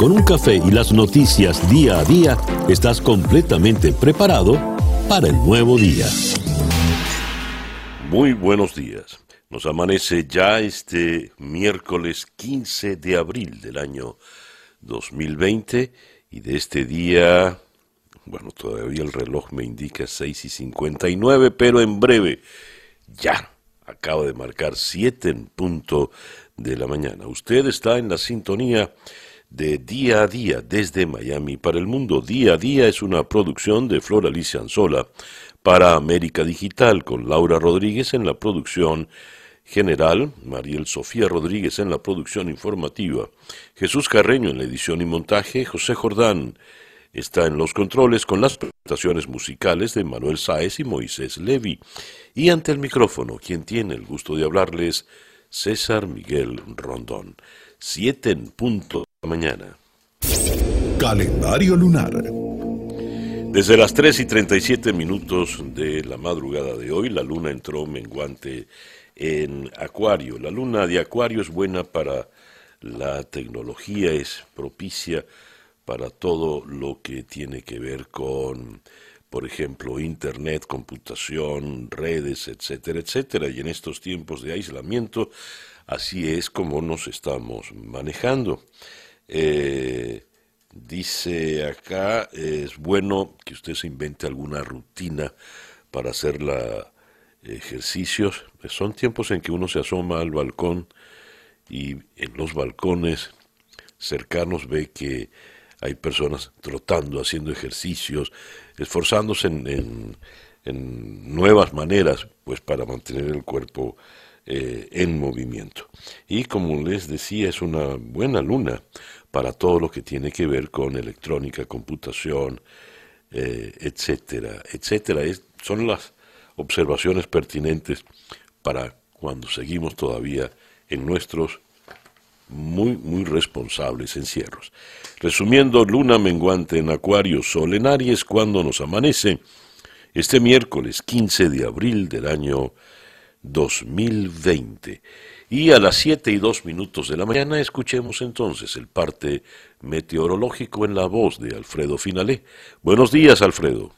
Con un café y las noticias día a día, estás completamente preparado para el nuevo día. Muy buenos días. Nos amanece ya este miércoles 15 de abril del año 2020 y de este día, bueno, todavía el reloj me indica 6 y 59, pero en breve, ya, acaba de marcar 7 en punto de la mañana. Usted está en la sintonía de Día a Día desde Miami para el mundo. Día a Día es una producción de Flor Alicia Anzola para América Digital con Laura Rodríguez en la producción general, Mariel Sofía Rodríguez en la producción informativa, Jesús Carreño en la edición y montaje, José Jordán está en los controles con las presentaciones musicales de Manuel Sáez y Moisés Levi. Y ante el micrófono, quien tiene el gusto de hablarles, César Miguel Rondón. Siete en punto mañana. Calendario lunar. Desde las 3 y 37 minutos de la madrugada de hoy, la luna entró menguante en Acuario. La luna de Acuario es buena para la tecnología, es propicia para todo lo que tiene que ver con, por ejemplo, Internet, computación, redes, etcétera, etcétera. Y en estos tiempos de aislamiento, así es como nos estamos manejando. Eh, dice acá, es bueno que usted se invente alguna rutina para hacer la ejercicios. Son tiempos en que uno se asoma al balcón y en los balcones cercanos ve que hay personas trotando, haciendo ejercicios, esforzándose en, nuevas maneras, pues para mantener el cuerpo eh, en movimiento. Y como les decía, es una buena luna para todo lo que tiene que ver con electrónica, computación, eh, etcétera, etcétera. son las observaciones pertinentes para cuando seguimos todavía en nuestros muy, muy responsables encierros. Resumiendo, luna menguante en Acuario, Sol en Aries, cuando nos amanece este miércoles 15 de abril del año 2020. Y a las 7 y 2 minutos de la mañana escuchemos entonces el parte meteorológico en la voz de Alfredo Finalé. Buenos días, Alfredo.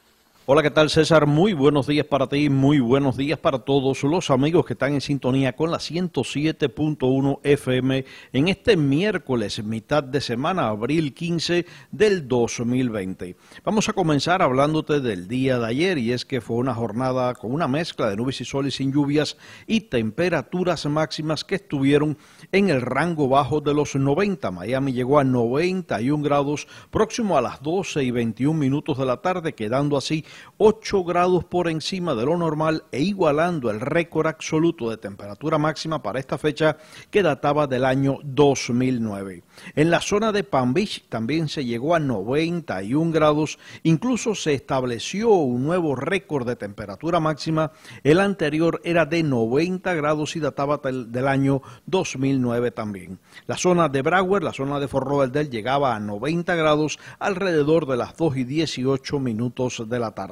Hola, ¿qué tal César? Muy buenos días para ti, muy buenos días para todos los amigos que están en sintonía con la 107.1 FM en este miércoles, mitad de semana, abril 15 del 2020. Vamos a comenzar hablándote del día de ayer y es que fue una jornada con una mezcla de nubes y sol sin lluvias y temperaturas máximas que estuvieron en el rango bajo de los 90. Miami llegó a 91 grados próximo a las 12 y 21 minutos de la tarde, quedando así 8 grados por encima de lo normal e igualando el récord absoluto de temperatura máxima para esta fecha que databa del año 2009. En la zona de Palm Beach también se llegó a 91 grados, incluso se estableció un nuevo récord de temperatura máxima, el anterior era de 90 grados y databa del año 2009 también. La zona de Broward, la zona de Fort Lauderdale llegaba a 90 grados alrededor de las 2 y 18 minutos de la tarde.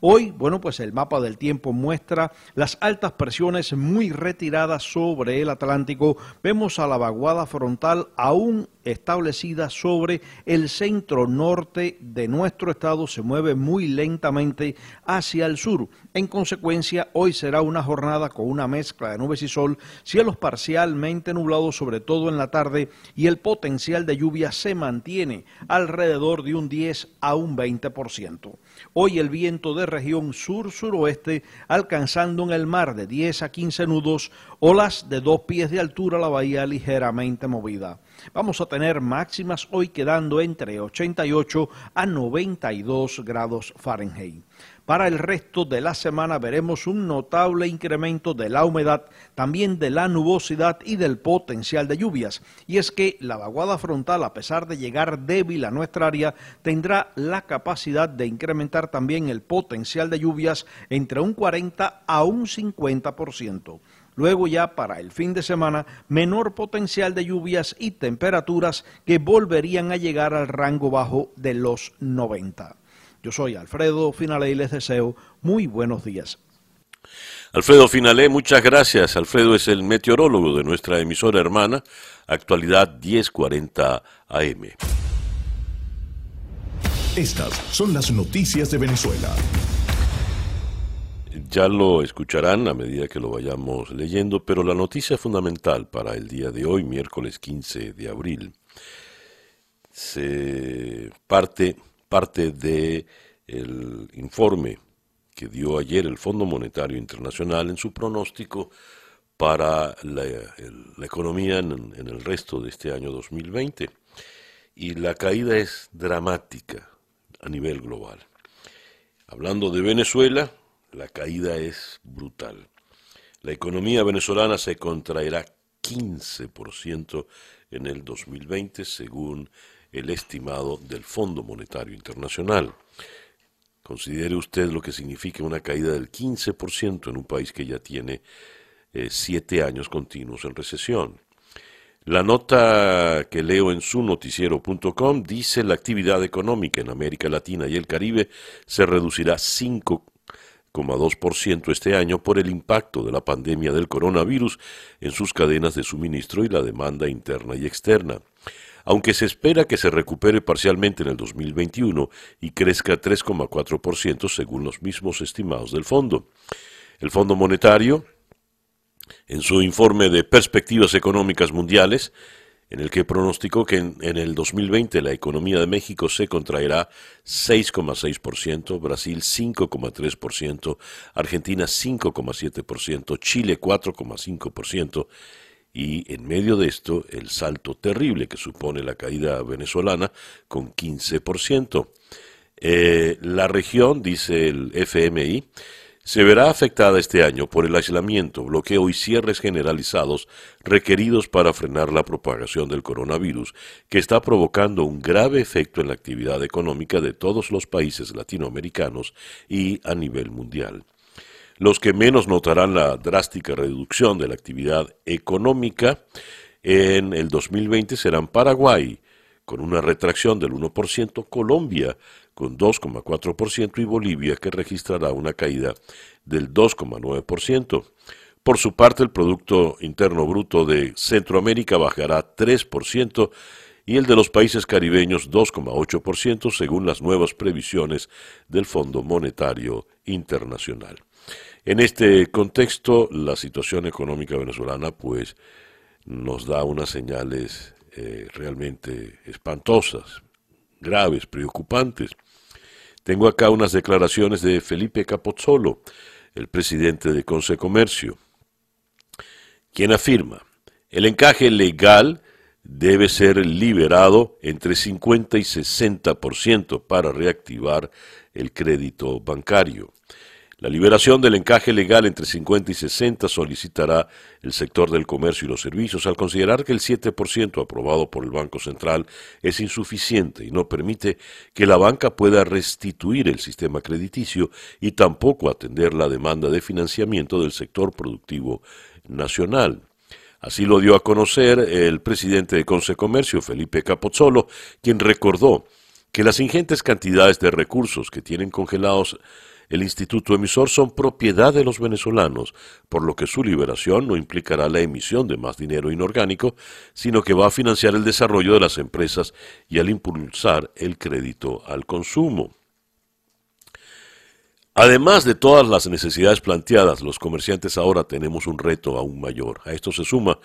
Hoy, bueno, pues el mapa del tiempo muestra las altas presiones muy retiradas sobre el Atlántico. Vemos a la vaguada frontal aún establecida sobre el centro norte de nuestro estado se mueve muy lentamente hacia el sur. En consecuencia, hoy será una jornada con una mezcla de nubes y sol, cielos parcialmente nublados sobre todo en la tarde y el potencial de lluvia se mantiene alrededor de un 10 a un 20%. Hoy el viento de región sur-suroeste alcanzando en el mar de 10 a 15 nudos, olas de dos pies de altura, la bahía ligeramente movida. Vamos a tener máximas hoy quedando entre 88 a 92 grados Fahrenheit. Para el resto de la semana veremos un notable incremento de la humedad, también de la nubosidad y del potencial de lluvias. Y es que la vaguada frontal, a pesar de llegar débil a nuestra área, tendrá la capacidad de incrementar también el potencial de lluvias entre un 40 a un 50%. Luego ya para el fin de semana, menor potencial de lluvias y temperaturas que volverían a llegar al rango bajo de los 90. Yo soy Alfredo Finale y les deseo muy buenos días. Alfredo Finale, muchas gracias. Alfredo es el meteorólogo de nuestra emisora hermana, actualidad 1040 AM. Estas son las noticias de Venezuela. Ya lo escucharán a medida que lo vayamos leyendo, pero la noticia fundamental para el día de hoy, miércoles 15 de abril, se parte, parte de el informe que dio ayer el Fondo Monetario Internacional en su pronóstico para la, economía en, el resto de este año 2020. Y la caída es dramática a nivel global. Hablando de Venezuela, la caída es brutal. La economía venezolana se contraerá 15% en el 2020 según el estimado del Fondo Monetario Internacional. Considere usted lo que significa una caída del 15% en un país que ya tiene eh, siete años continuos en recesión. La nota que leo en su noticiero.com dice la actividad económica en América Latina y el Caribe se reducirá 5,2% este año por el impacto de la pandemia del coronavirus en sus cadenas de suministro y la demanda interna y externa aunque se espera que se recupere parcialmente en el 2021 y crezca 3,4% según los mismos estimados del fondo. El Fondo Monetario, en su informe de perspectivas económicas mundiales, en el que pronosticó que en, el 2020 la economía de México se contraerá 6,6%, Brasil 5,3%, Argentina 5,7%, Chile 4,5%, y en medio de esto el salto terrible que supone la caída venezolana con 15%. Eh, la región, dice el FMI, se verá afectada este año por el aislamiento, bloqueo y cierres generalizados requeridos para frenar la propagación del coronavirus, que está provocando un grave efecto en la actividad económica de todos los países latinoamericanos y a nivel mundial. Los que menos notarán la drástica reducción de la actividad económica en el 2020 serán Paraguay, con una retracción del 1%, Colombia, con 2,4%, y Bolivia, que registrará una caída del 2,9%. Por su parte, el Producto Interno Bruto de Centroamérica bajará 3% y el de los países caribeños 2,8% según las nuevas previsiones del Fondo Monetario Internacional. En este contexto, la situación económica venezolana pues nos da unas señales eh, realmente espantosas, graves, preocupantes. Tengo acá unas declaraciones de Felipe Capozzolo, el presidente de Comercio, quien afirma, el encaje legal debe ser liberado entre 50 y 60% para reactivar el crédito bancario. La liberación del encaje legal entre 50 y 60 solicitará el sector del comercio y los servicios al considerar que el 7% aprobado por el Banco Central es insuficiente y no permite que la banca pueda restituir el sistema crediticio y tampoco atender la demanda de financiamiento del sector productivo nacional. Así lo dio a conocer el presidente de Comercio, Felipe Capozzolo, quien recordó que las ingentes cantidades de recursos que tienen congelados el instituto emisor son propiedad de los venezolanos, por lo que su liberación no implicará la emisión de más dinero inorgánico, sino que va a financiar el desarrollo de las empresas y al impulsar el crédito al consumo. Además de todas las necesidades planteadas, los comerciantes ahora tenemos un reto aún mayor. A esto se suma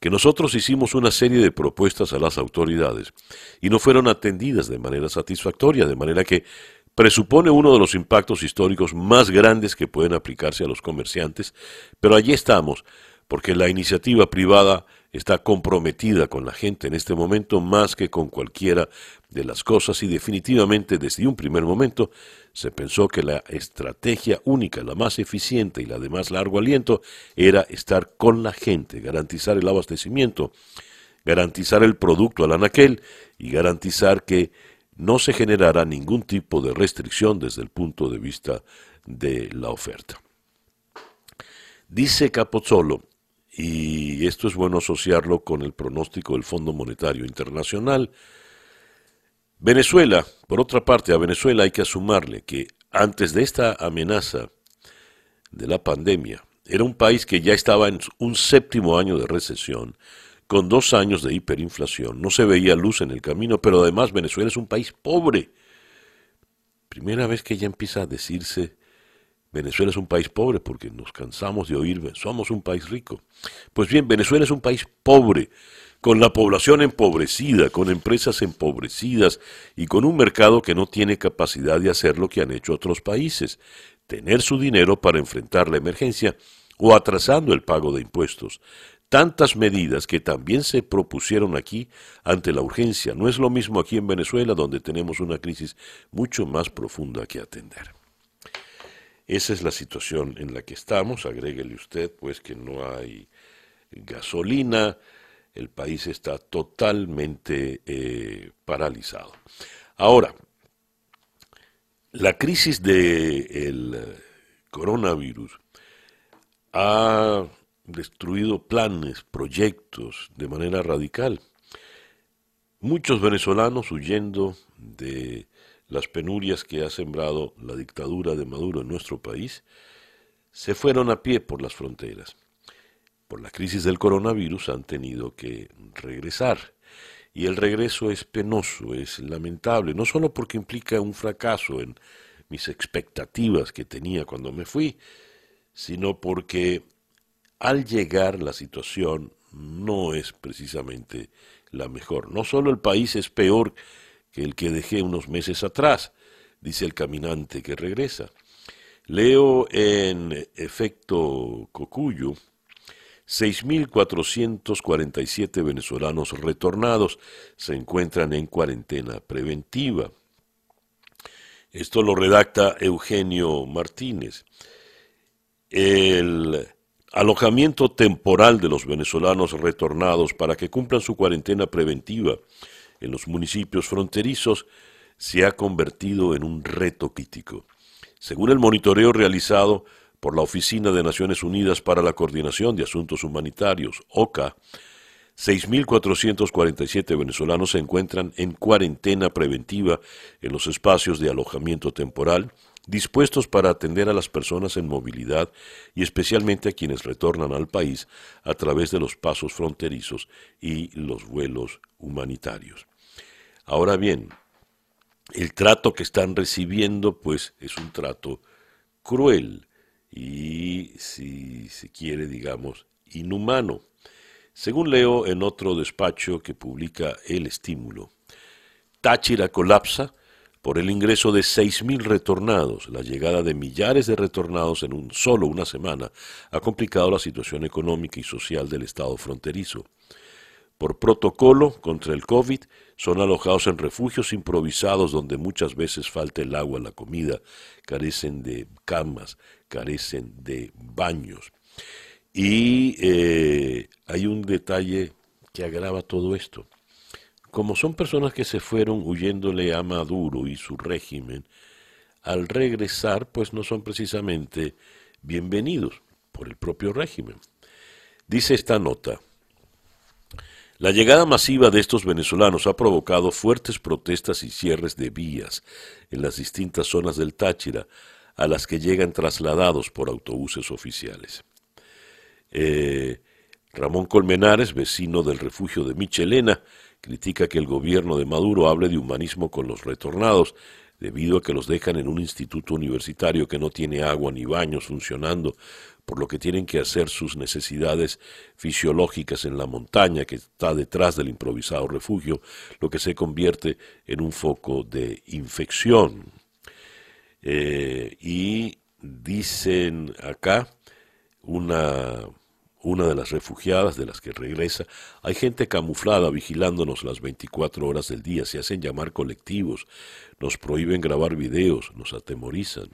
que nosotros hicimos una serie de propuestas a las autoridades y no fueron atendidas de manera satisfactoria, de manera que presupone uno de los impactos históricos más grandes que pueden aplicarse a los comerciantes, pero allí estamos, porque la iniciativa privada está comprometida con la gente en este momento más que con cualquiera de las cosas y definitivamente desde un primer momento se pensó que la estrategia única, la más eficiente y la de más largo aliento era estar con la gente, garantizar el abastecimiento, garantizar el producto al anaquel y garantizar que no se generará ningún tipo de restricción desde el punto de vista de la oferta. Dice Capozzolo, y esto es bueno asociarlo con el pronóstico del Fondo Monetario Internacional, Venezuela, por otra parte, a Venezuela hay que asumarle que antes de esta amenaza de la pandemia, era un país que ya estaba en un séptimo año de recesión, con dos años de hiperinflación. No se veía luz en el camino, pero además Venezuela es un país pobre, primera vez que ya empieza a decirse Venezuela es un país pobre porque nos cansamos de oír, somos un país rico. Pues bien, Venezuela es un país pobre, con la población empobrecida, con empresas empobrecidas y con un mercado que no tiene capacidad de hacer lo que han hecho otros países, tener su dinero para enfrentar la emergencia o atrasando el pago de impuestos. Tantas medidas que también se propusieron aquí ante la urgencia. No es lo mismo aquí en Venezuela, donde tenemos una crisis mucho más profunda que atender. Esa es la situación en la que estamos. Agréguele usted, pues, que no hay gasolina. El país está totalmente eh, paralizado. Ahora, la crisis del eh, coronavirus ha destruido planes, proyectos de manera radical. Muchos venezolanos huyendo de las penurias que ha sembrado la dictadura de Maduro en nuestro país, se fueron a pie por las fronteras. Por la crisis del coronavirus han tenido que regresar. Y el regreso es penoso, es lamentable, no solo porque implica un fracaso en mis expectativas que tenía cuando me fui, sino porque al llegar la situación no es precisamente la mejor. No solo el país es peor que el que dejé unos meses atrás, dice el caminante que regresa. Leo en efecto Cocuyo, 6.447 venezolanos retornados se encuentran en cuarentena preventiva. Esto lo redacta Eugenio Martínez. El alojamiento temporal de los venezolanos retornados para que cumplan su cuarentena preventiva en los municipios fronterizos se ha convertido en un reto crítico. Según el monitoreo realizado por la Oficina de Naciones Unidas para la Coordinación de Asuntos Humanitarios, OCA, 6.447 venezolanos se encuentran en cuarentena preventiva en los espacios de alojamiento temporal, dispuestos para atender a las personas en movilidad y especialmente a quienes retornan al país a través de los pasos fronterizos y los vuelos humanitarios. Ahora bien, el trato que están recibiendo pues es un trato cruel y si se quiere digamos inhumano. Según leo en otro despacho que publica El Estímulo, Táchira colapsa por el ingreso de 6.000 retornados. La llegada de millares de retornados en un solo una semana ha complicado la situación económica y social del Estado fronterizo. Por protocolo contra el COVID, son alojados en refugios improvisados donde muchas veces falta el agua, la comida, carecen de camas, carecen de baños. Y eh, hay un detalle que agrava todo esto. Como son personas que se fueron huyéndole a Maduro y su régimen, al regresar pues no son precisamente bienvenidos por el propio régimen. Dice esta nota, la llegada masiva de estos venezolanos ha provocado fuertes protestas y cierres de vías en las distintas zonas del Táchira, a las que llegan trasladados por autobuses oficiales. Eh, Ramón Colmenares, vecino del refugio de Michelena, critica que el gobierno de Maduro hable de humanismo con los retornados, debido a que los dejan en un instituto universitario que no tiene agua ni baños funcionando, por lo que tienen que hacer sus necesidades fisiológicas en la montaña que está detrás del improvisado refugio, lo que se convierte en un foco de infección. Eh, y dicen acá, una, una de las refugiadas de las que regresa, hay gente camuflada vigilándonos las 24 horas del día, se hacen llamar colectivos, nos prohíben grabar videos, nos atemorizan.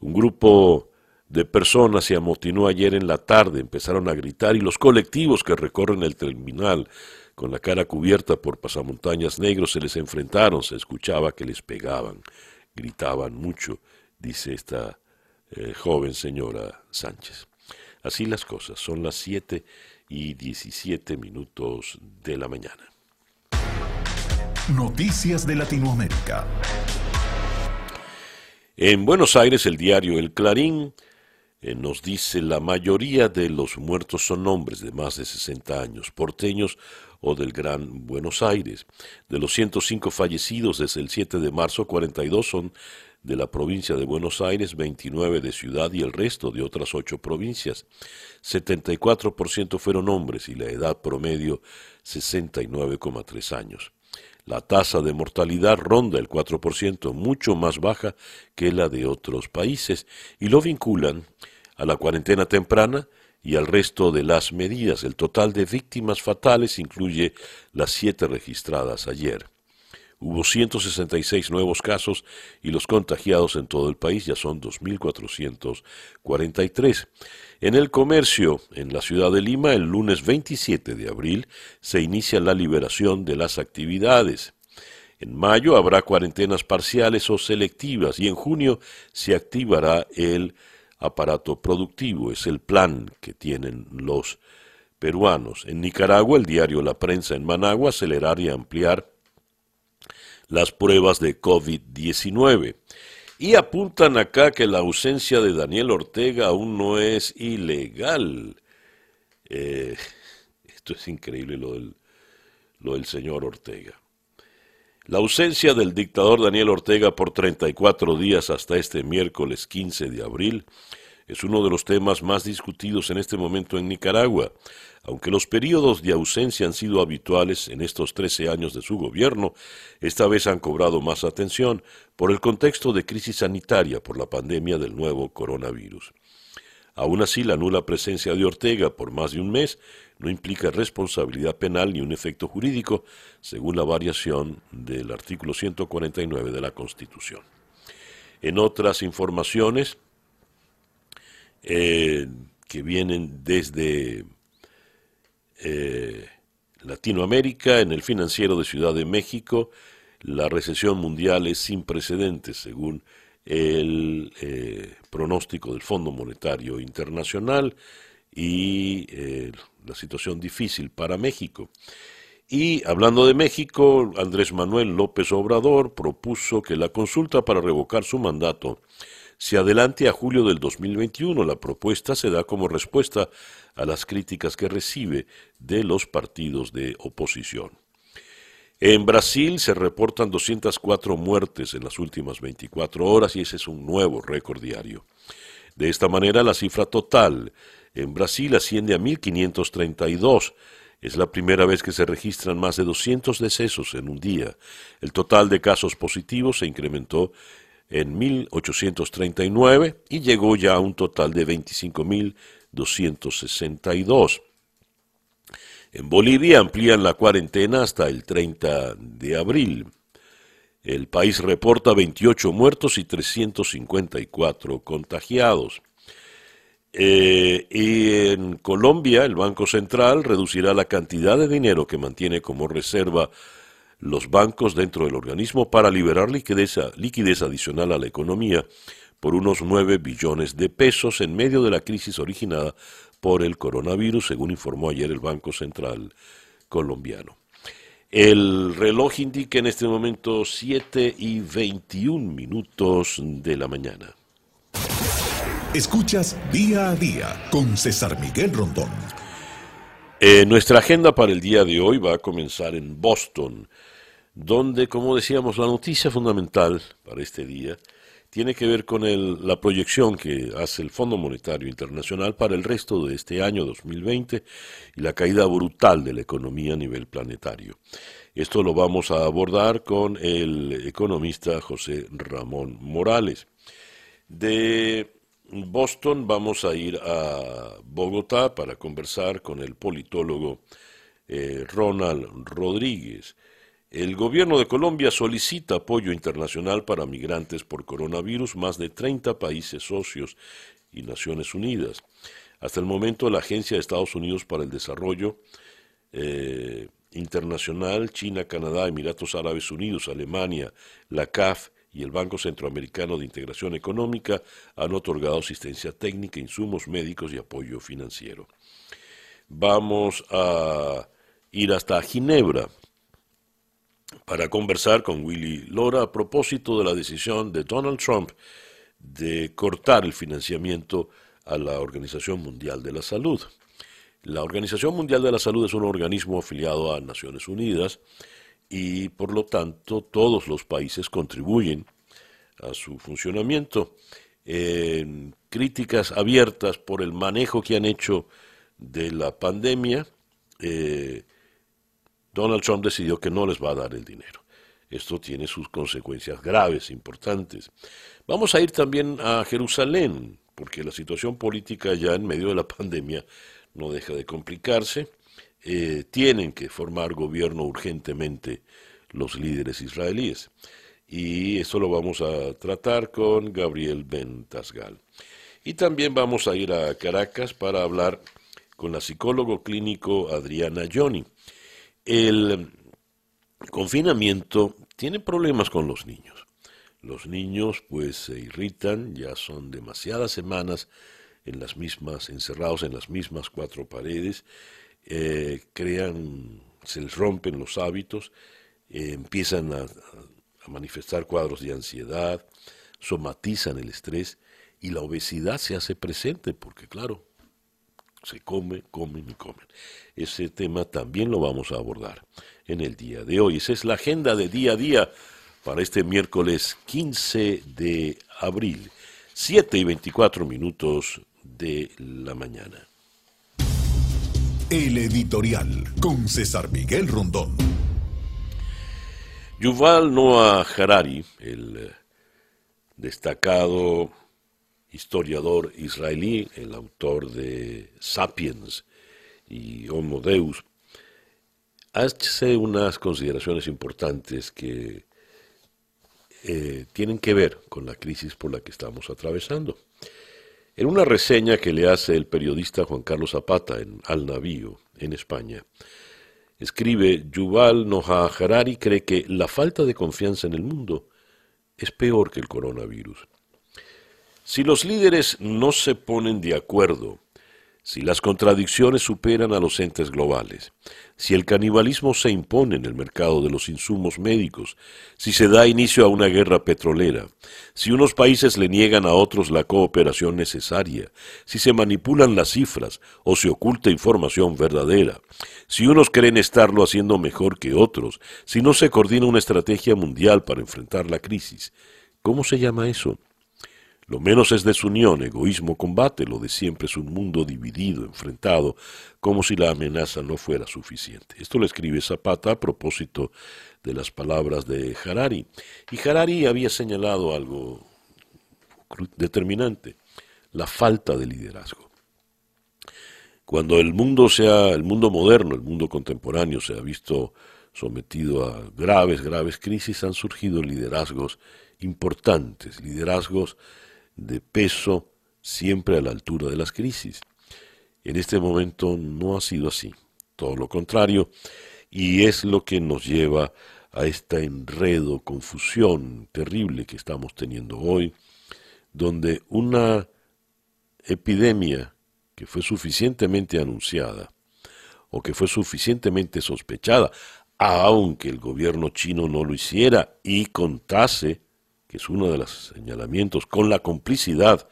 Un grupo de personas se amotinó ayer en la tarde, empezaron a gritar y los colectivos que recorren el terminal con la cara cubierta por pasamontañas negros se les enfrentaron, se escuchaba que les pegaban, gritaban mucho, dice esta eh, joven señora Sánchez. Así las cosas, son las 7 y 17 minutos de la mañana. Noticias de Latinoamérica. En Buenos Aires, el diario El Clarín eh, nos dice la mayoría de los muertos son hombres de más de 60 años, porteños o del Gran Buenos Aires. De los 105 fallecidos desde el 7 de marzo, 42 son de la provincia de Buenos Aires, 29 de Ciudad y el resto de otras ocho provincias. 74% fueron hombres y la edad promedio 69,3 años. La tasa de mortalidad ronda el 4%, mucho más baja que la de otros países, y lo vinculan a la cuarentena temprana y al resto de las medidas. El total de víctimas fatales incluye las siete registradas ayer. Hubo 166 nuevos casos y los contagiados en todo el país ya son 2.443. En el comercio, en la ciudad de Lima, el lunes 27 de abril se inicia la liberación de las actividades. En mayo habrá cuarentenas parciales o selectivas y en junio se activará el aparato productivo. Es el plan que tienen los peruanos. En Nicaragua, el diario La Prensa en Managua, acelerar y ampliar las pruebas de COVID-19. Y apuntan acá que la ausencia de Daniel Ortega aún no es ilegal. Eh, esto es increíble lo del, lo del señor Ortega. La ausencia del dictador Daniel Ortega por 34 días hasta este miércoles 15 de abril es uno de los temas más discutidos en este momento en Nicaragua. Aunque los periodos de ausencia han sido habituales en estos 13 años de su gobierno, esta vez han cobrado más atención por el contexto de crisis sanitaria por la pandemia del nuevo coronavirus. Aún así, la nula presencia de Ortega por más de un mes no implica responsabilidad penal ni un efecto jurídico, según la variación del artículo 149 de la Constitución. En otras informaciones, eh, que vienen desde eh, Latinoamérica, en el financiero de Ciudad de México, la recesión mundial es sin precedentes, según el eh, pronóstico del Fondo Monetario Internacional y la situación difícil para México. Y hablando de México, Andrés Manuel López Obrador propuso que la consulta para revocar su mandato se adelante a julio del 2021. La propuesta se da como respuesta a las críticas que recibe de los partidos de oposición. En Brasil se reportan 204 muertes en las últimas 24 horas y ese es un nuevo récord diario. De esta manera, la cifra total en Brasil asciende a 1.532. Es la primera vez que se registran más de 200 decesos en un día. El total de casos positivos se incrementó en 1839 y llegó ya a un total de 25.262. En Bolivia amplían la cuarentena hasta el 30 de abril. El país reporta 28 muertos y 354 contagiados. Eh, y en Colombia, el Banco Central reducirá la cantidad de dinero que mantiene como reserva los bancos dentro del organismo para liberar liquidez, liquidez adicional a la economía por unos 9 billones de pesos en medio de la crisis originada por el coronavirus, según informó ayer el Banco Central colombiano. El reloj indica en este momento 7 y 21 minutos de la mañana. Escuchas día a día con César Miguel Rondón. Eh, nuestra agenda para el día de hoy va a comenzar en Boston donde, como decíamos, la noticia fundamental para este día tiene que ver con la proyección que hace el Fondo Monetario Internacional para el resto de este año 2020 y la caída brutal de la economía a nivel planetario. Esto lo vamos a abordar con el economista José Ramón Morales. De Boston vamos a ir a Bogotá para conversar con el politólogo eh, Ronald Rodríguez. El gobierno de Colombia solicita apoyo internacional para migrantes por coronavirus, más de 30 países socios y Naciones Unidas. Hasta el momento, la Agencia de Estados Unidos para el Desarrollo eh, Internacional, China, Canadá, Emiratos Árabes Unidos, Alemania, la CAF y el Banco Centroamericano de Integración Económica han otorgado asistencia técnica, insumos médicos y apoyo financiero. Vamos a ir hasta Ginebra para conversar con Willy Lora a propósito de la decisión de Donald Trump de cortar el financiamiento a la Organización Mundial de la Salud. La Organización Mundial de la Salud es un organismo afiliado a Naciones Unidas y por lo tanto todos los países contribuyen a su funcionamiento. críticas abiertas por el manejo que han hecho de la pandemia, eh, Donald Trump decidió que no les va a dar el dinero. Esto tiene sus consecuencias graves, importantes. Vamos a ir también a Jerusalén, porque la situación política ya en medio de la pandemia no deja de complicarse. Eh, tienen que formar gobierno urgentemente los líderes israelíes. Y esto lo vamos a tratar con Gabriel Ben Tasgal. Y también vamos a ir a Caracas para hablar con la psicólogo clínico Adriana Johnny. El confinamiento tiene problemas con los niños. Los niños pues se irritan, ya son demasiadas semanas en las mismas, encerrados en las mismas cuatro paredes, eh, crean, se les rompen los hábitos, eh, empiezan a, a manifestar cuadros de ansiedad, somatizan el estrés y la obesidad se hace presente porque claro, se come, comen y comen. Ese tema también lo vamos a abordar en el día de hoy. Esa es la agenda de día a día para este miércoles 15 de abril, 7 y 24 minutos de la mañana. El editorial con César Miguel Rondón. Yuval Noah Harari, el destacado historiador israelí, el autor de Sapiens y Homo Deus, hace unas consideraciones importantes que eh, tienen que ver con la crisis por la que estamos atravesando. En una reseña que le hace el periodista Juan Carlos Zapata en Al Navío, en España, escribe Yuval Noah Harari cree que la falta de confianza en el mundo es peor que el coronavirus. Si los líderes no se ponen de acuerdo, si las contradicciones superan a los entes globales, si el canibalismo se impone en el mercado de los insumos médicos, si se da inicio a una guerra petrolera, si unos países le niegan a otros la cooperación necesaria, si se manipulan las cifras o se oculta información verdadera, si unos creen estarlo haciendo mejor que otros, si no se coordina una estrategia mundial para enfrentar la crisis, ¿cómo se llama eso? Lo menos es desunión, egoísmo, combate, lo de siempre es un mundo dividido, enfrentado, como si la amenaza no fuera suficiente. Esto lo escribe Zapata a propósito de las palabras de Harari. Y Harari había señalado algo determinante, la falta de liderazgo. Cuando el mundo sea, el mundo moderno, el mundo contemporáneo se ha visto sometido a graves, graves crisis, han surgido liderazgos importantes, liderazgos de peso siempre a la altura de las crisis. En este momento no ha sido así, todo lo contrario, y es lo que nos lleva a este enredo, confusión terrible que estamos teniendo hoy, donde una epidemia que fue suficientemente anunciada o que fue suficientemente sospechada, aunque el gobierno chino no lo hiciera y contase que es uno de los señalamientos, con la complicidad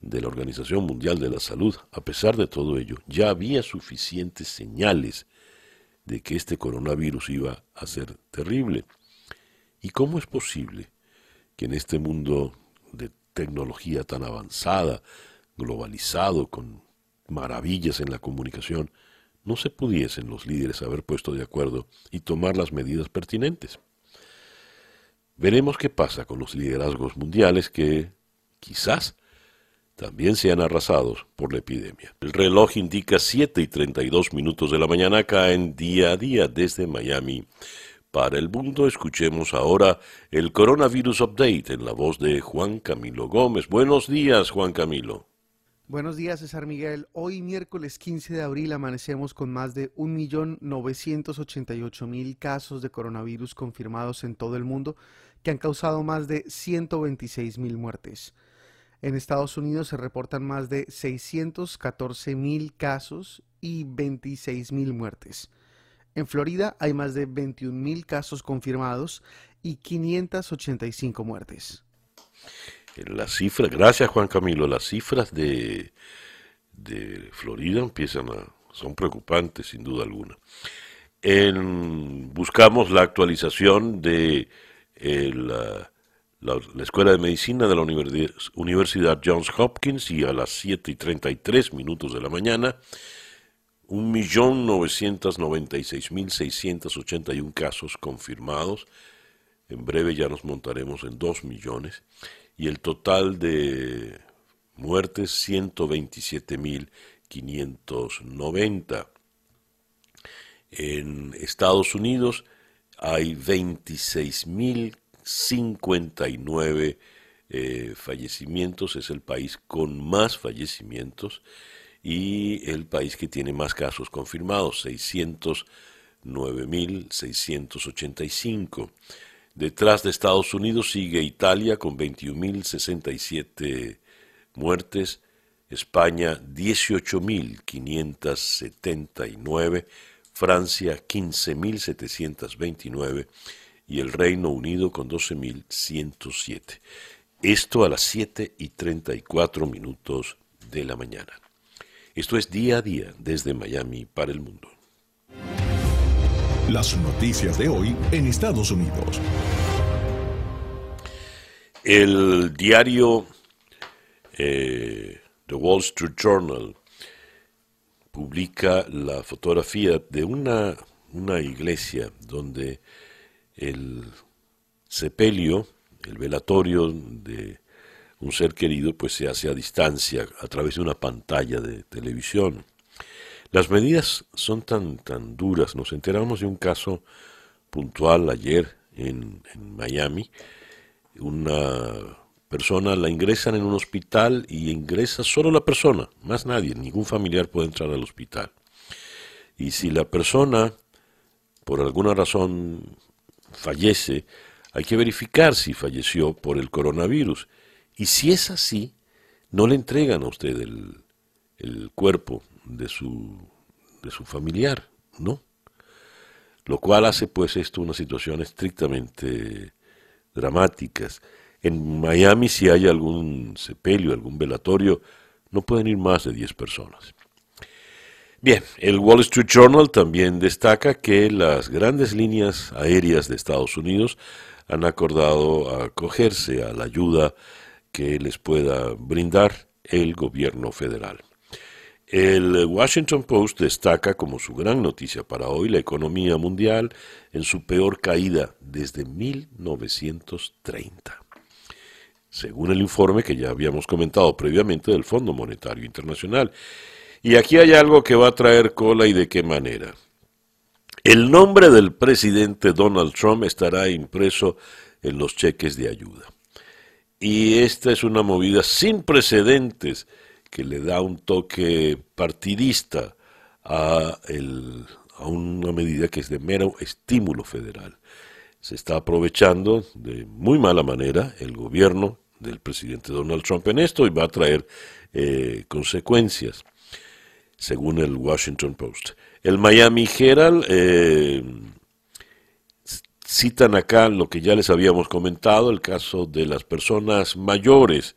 de la Organización Mundial de la Salud, a pesar de todo ello, ya había suficientes señales de que este coronavirus iba a ser terrible. ¿Y cómo es posible que en este mundo de tecnología tan avanzada, globalizado, con maravillas en la comunicación, no se pudiesen los líderes haber puesto de acuerdo y tomar las medidas pertinentes? Veremos qué pasa con los liderazgos mundiales que quizás también sean arrasados por la epidemia. El reloj indica 7 y 32 minutos de la mañana acá en día a día desde Miami. Para el mundo escuchemos ahora el Coronavirus Update en la voz de Juan Camilo Gómez. Buenos días, Juan Camilo. Buenos días, César Miguel. Hoy, miércoles 15 de abril, amanecemos con más de 1.988.000 casos de coronavirus confirmados en todo el mundo que han causado más de 126 mil muertes. En Estados Unidos se reportan más de 614 mil casos y 26 mil muertes. En Florida hay más de 21 mil casos confirmados y 585 muertes. las cifras, gracias Juan Camilo, las cifras de, Florida empiezan a, son preocupantes sin duda alguna. Buscamos la actualización de eh, la, Escuela de Medicina de la Universidad Johns Hopkins y a las 7 y 33 minutos de la mañana, 1.996.681 casos confirmados. En breve ya nos montaremos en 2 millones. Y el total de muertes, 127.590. En Estados Unidos hay 26.059 eh, fallecimientos, es el país con más fallecimientos y el país que tiene más casos confirmados, 609.685. Detrás de Estados Unidos sigue Italia con 21.067 muertes, España 18.579, Francia 15.729 y el Reino Unido con 12.107. Esto a las 7 y 34 minutos de la mañana. Esto es día a día desde Miami para el mundo. Las noticias de hoy en Estados Unidos. El diario eh, The Wall Street Journal publica la fotografía de una, una iglesia donde el sepelio, el velatorio de un ser querido, pues se hace a distancia a través de una pantalla de televisión. Las medidas son tan, tan duras. Nos enteramos de un caso puntual ayer en, en Miami. Una persona la ingresan en un hospital y ingresa solo la persona, más nadie, ningún familiar puede entrar al hospital. Y si la persona, por alguna razón, fallece, hay que verificar si falleció por el coronavirus. Y si es así, no le entregan a usted el, el cuerpo de su, de su familiar, ¿no? Lo cual hace pues esto una situación estrictamente dramática. En Miami, si hay algún sepelio, algún velatorio, no pueden ir más de 10 personas. Bien, el Wall Street Journal también destaca que las grandes líneas aéreas de Estados Unidos han acordado acogerse a la ayuda que les pueda brindar el gobierno federal. El Washington Post destaca como su gran noticia para hoy la economía mundial en su peor caída desde 1930 según el informe que ya habíamos comentado previamente del Fondo Monetario Internacional. Y aquí hay algo que va a traer cola y de qué manera. El nombre del presidente Donald Trump estará impreso en los cheques de ayuda. Y esta es una movida sin precedentes que le da un toque partidista a, a una medida que es de mero estímulo federal. Se está aprovechando de muy mala manera el gobierno del presidente Donald Trump en esto y va a traer eh, consecuencias, según el Washington Post. El Miami Herald eh, citan acá lo que ya les habíamos comentado, el caso de las personas mayores.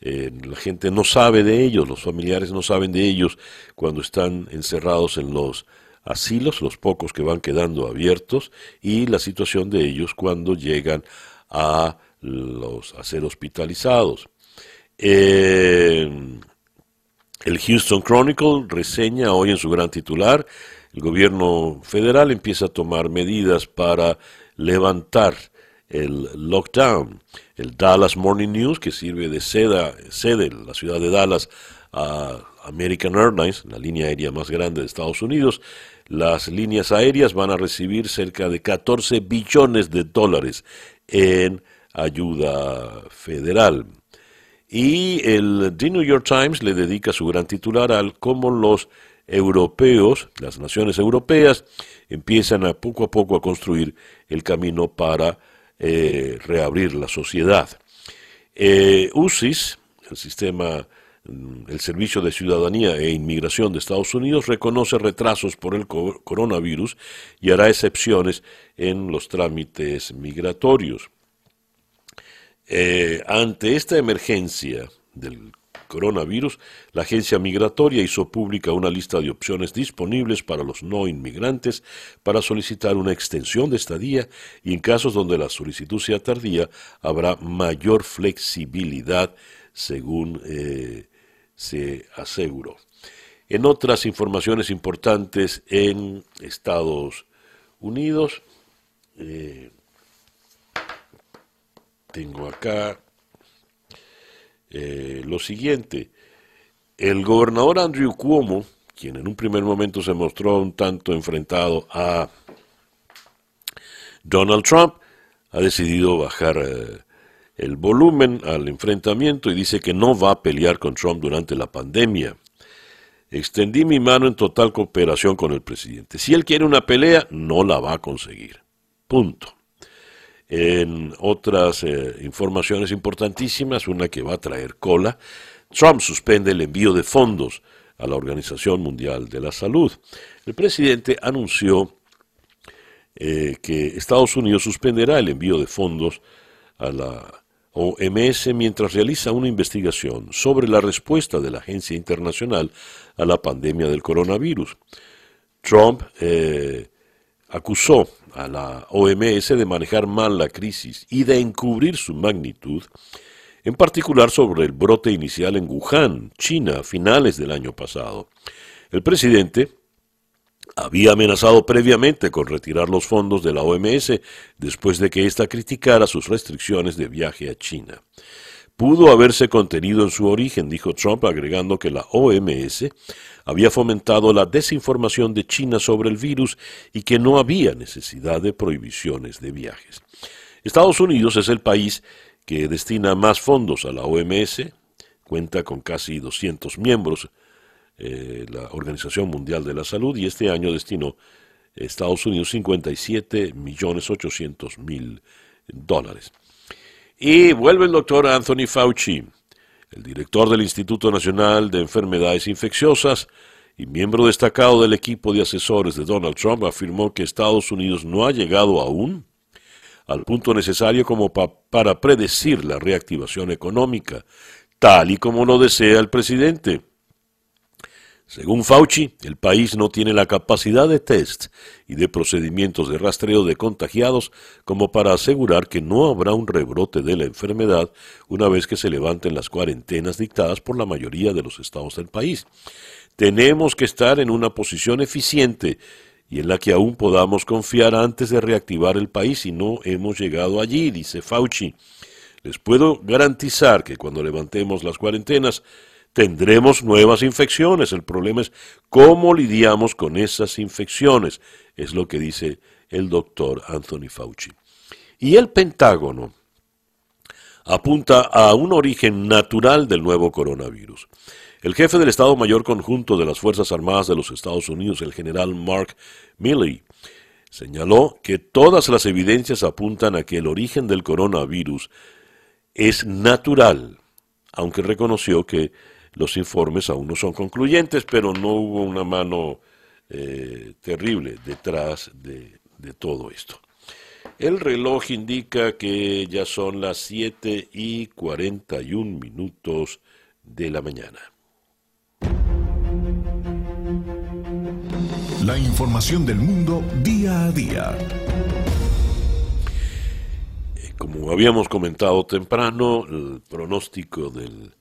Eh, la gente no sabe de ellos, los familiares no saben de ellos cuando están encerrados en los asilos, los pocos que van quedando abiertos, y la situación de ellos cuando llegan a los, a ser hospitalizados. Eh, el Houston Chronicle reseña hoy en su gran titular, el gobierno federal empieza a tomar medidas para levantar el lockdown. El Dallas Morning News, que sirve de seda, sede la ciudad de Dallas a American Airlines, la línea aérea más grande de Estados Unidos, las líneas aéreas van a recibir cerca de 14 billones de dólares en ayuda federal. Y el The New York Times le dedica su gran titular al cómo los europeos, las naciones europeas, empiezan a poco a poco a construir el camino para eh, reabrir la sociedad. Eh, UCIS, el sistema, mm, el Servicio de Ciudadanía e Inmigración de Estados Unidos, reconoce retrasos por el coronavirus y hará excepciones en los trámites migratorios. Eh, ante esta emergencia del coronavirus, la agencia migratoria hizo pública una lista de opciones disponibles para los no inmigrantes para solicitar una extensión de estadía y en casos donde la solicitud sea tardía habrá mayor flexibilidad según eh, se aseguró. En otras informaciones importantes en Estados Unidos, eh, tengo acá eh, lo siguiente. El gobernador Andrew Cuomo, quien en un primer momento se mostró un tanto enfrentado a Donald Trump, ha decidido bajar eh, el volumen al enfrentamiento y dice que no va a pelear con Trump durante la pandemia. Extendí mi mano en total cooperación con el presidente. Si él quiere una pelea, no la va a conseguir. Punto. En otras eh, informaciones importantísimas, una que va a traer cola, Trump suspende el envío de fondos a la Organización Mundial de la Salud. El presidente anunció eh, que Estados Unidos suspenderá el envío de fondos a la OMS mientras realiza una investigación sobre la respuesta de la Agencia Internacional a la pandemia del coronavirus. Trump eh, acusó a la OMS de manejar mal la crisis y de encubrir su magnitud, en particular sobre el brote inicial en Wuhan, China, a finales del año pasado. El presidente había amenazado previamente con retirar los fondos de la OMS después de que ésta criticara sus restricciones de viaje a China pudo haberse contenido en su origen, dijo Trump, agregando que la OMS había fomentado la desinformación de China sobre el virus y que no había necesidad de prohibiciones de viajes. Estados Unidos es el país que destina más fondos a la OMS, cuenta con casi 200 miembros, eh, la Organización Mundial de la Salud, y este año destinó Estados Unidos 57 millones 800 mil dólares. Y vuelve el doctor Anthony Fauci, el director del Instituto Nacional de Enfermedades Infecciosas y miembro destacado del equipo de asesores de Donald Trump, afirmó que Estados Unidos no ha llegado aún al punto necesario como para predecir la reactivación económica, tal y como lo desea el presidente. Según Fauci, el país no tiene la capacidad de test y de procedimientos de rastreo de contagiados como para asegurar que no habrá un rebrote de la enfermedad una vez que se levanten las cuarentenas dictadas por la mayoría de los estados del país. Tenemos que estar en una posición eficiente y en la que aún podamos confiar antes de reactivar el país y no hemos llegado allí, dice Fauci. Les puedo garantizar que cuando levantemos las cuarentenas, tendremos nuevas infecciones. El problema es cómo lidiamos con esas infecciones, es lo que dice el doctor Anthony Fauci. Y el Pentágono apunta a un origen natural del nuevo coronavirus. El jefe del Estado Mayor Conjunto de las Fuerzas Armadas de los Estados Unidos, el general Mark Milley, señaló que todas las evidencias apuntan a que el origen del coronavirus es natural, aunque reconoció que los informes aún no son concluyentes, pero no hubo una mano eh, terrible detrás de, de todo esto. El reloj indica que ya son las 7 y 41 minutos de la mañana. La información del mundo día a día. Eh, como habíamos comentado temprano, el pronóstico del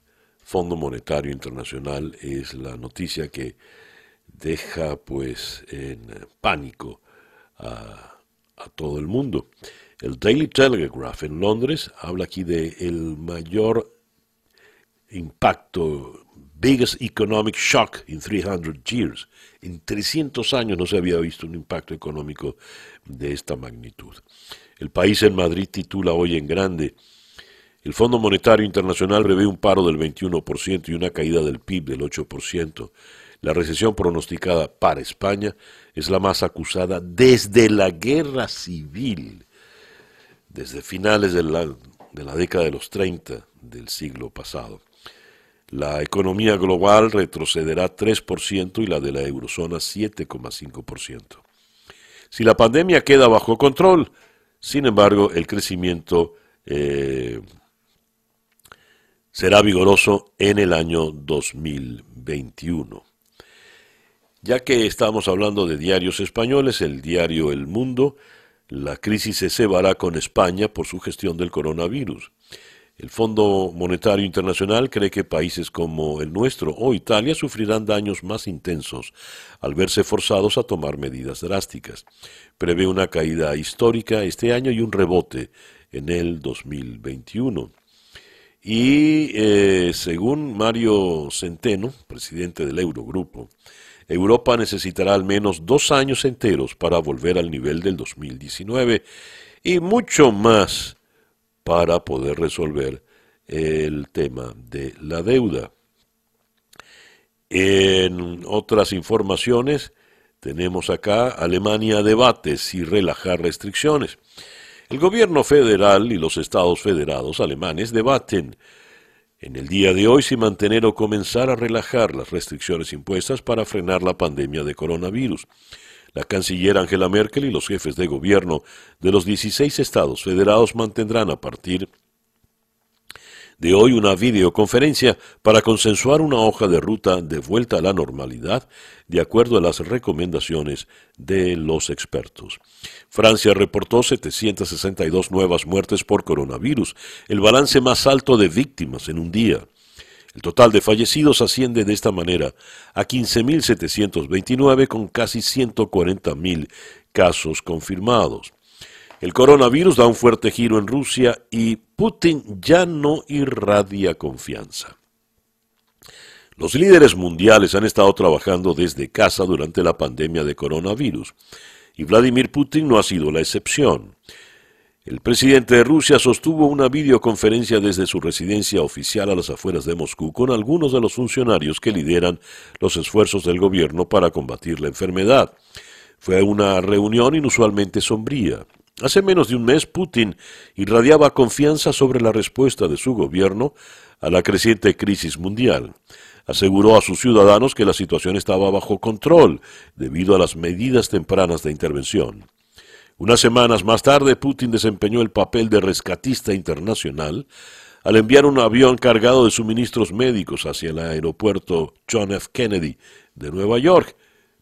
Fondo Monetario Internacional es la noticia que deja pues en pánico a, todo el mundo. El Daily Telegraph en Londres habla aquí de el mayor impacto, biggest economic shock in 300 years. En 300 años no se había visto un impacto económico de esta magnitud. El país en Madrid titula hoy en grande el Fondo Monetario Internacional prevé un paro del 21% y una caída del PIB del 8%. La recesión pronosticada para España es la más acusada desde la guerra civil, desde finales de la, de la década de los 30 del siglo pasado. La economía global retrocederá 3% y la de la eurozona 7,5%. Si la pandemia queda bajo control, sin embargo, el crecimiento eh, será vigoroso en el año 2021. Ya que estamos hablando de diarios españoles, el diario El Mundo, la crisis se cebará con España por su gestión del coronavirus. El Fondo Monetario Internacional cree que países como el nuestro o Italia sufrirán daños más intensos al verse forzados a tomar medidas drásticas. Prevé una caída histórica este año y un rebote en el 2021. Y eh, según Mario Centeno, presidente del Eurogrupo, Europa necesitará al menos dos años enteros para volver al nivel del 2019 y mucho más para poder resolver el tema de la deuda. En otras informaciones, tenemos acá Alemania debate si relajar restricciones. El gobierno federal y los estados federados alemanes debaten en el día de hoy si mantener o comenzar a relajar las restricciones impuestas para frenar la pandemia de coronavirus. La canciller Angela Merkel y los jefes de gobierno de los 16 estados federados mantendrán a partir de hoy una videoconferencia para consensuar una hoja de ruta de vuelta a la normalidad de acuerdo a las recomendaciones de los expertos. Francia reportó 762 nuevas muertes por coronavirus, el balance más alto de víctimas en un día. El total de fallecidos asciende de esta manera a 15.729 con casi 140.000 casos confirmados. El coronavirus da un fuerte giro en Rusia y Putin ya no irradia confianza. Los líderes mundiales han estado trabajando desde casa durante la pandemia de coronavirus y Vladimir Putin no ha sido la excepción. El presidente de Rusia sostuvo una videoconferencia desde su residencia oficial a las afueras de Moscú con algunos de los funcionarios que lideran los esfuerzos del gobierno para combatir la enfermedad. Fue una reunión inusualmente sombría. Hace menos de un mes Putin irradiaba confianza sobre la respuesta de su gobierno a la creciente crisis mundial. Aseguró a sus ciudadanos que la situación estaba bajo control debido a las medidas tempranas de intervención. Unas semanas más tarde, Putin desempeñó el papel de rescatista internacional al enviar un avión cargado de suministros médicos hacia el aeropuerto John F. Kennedy de Nueva York,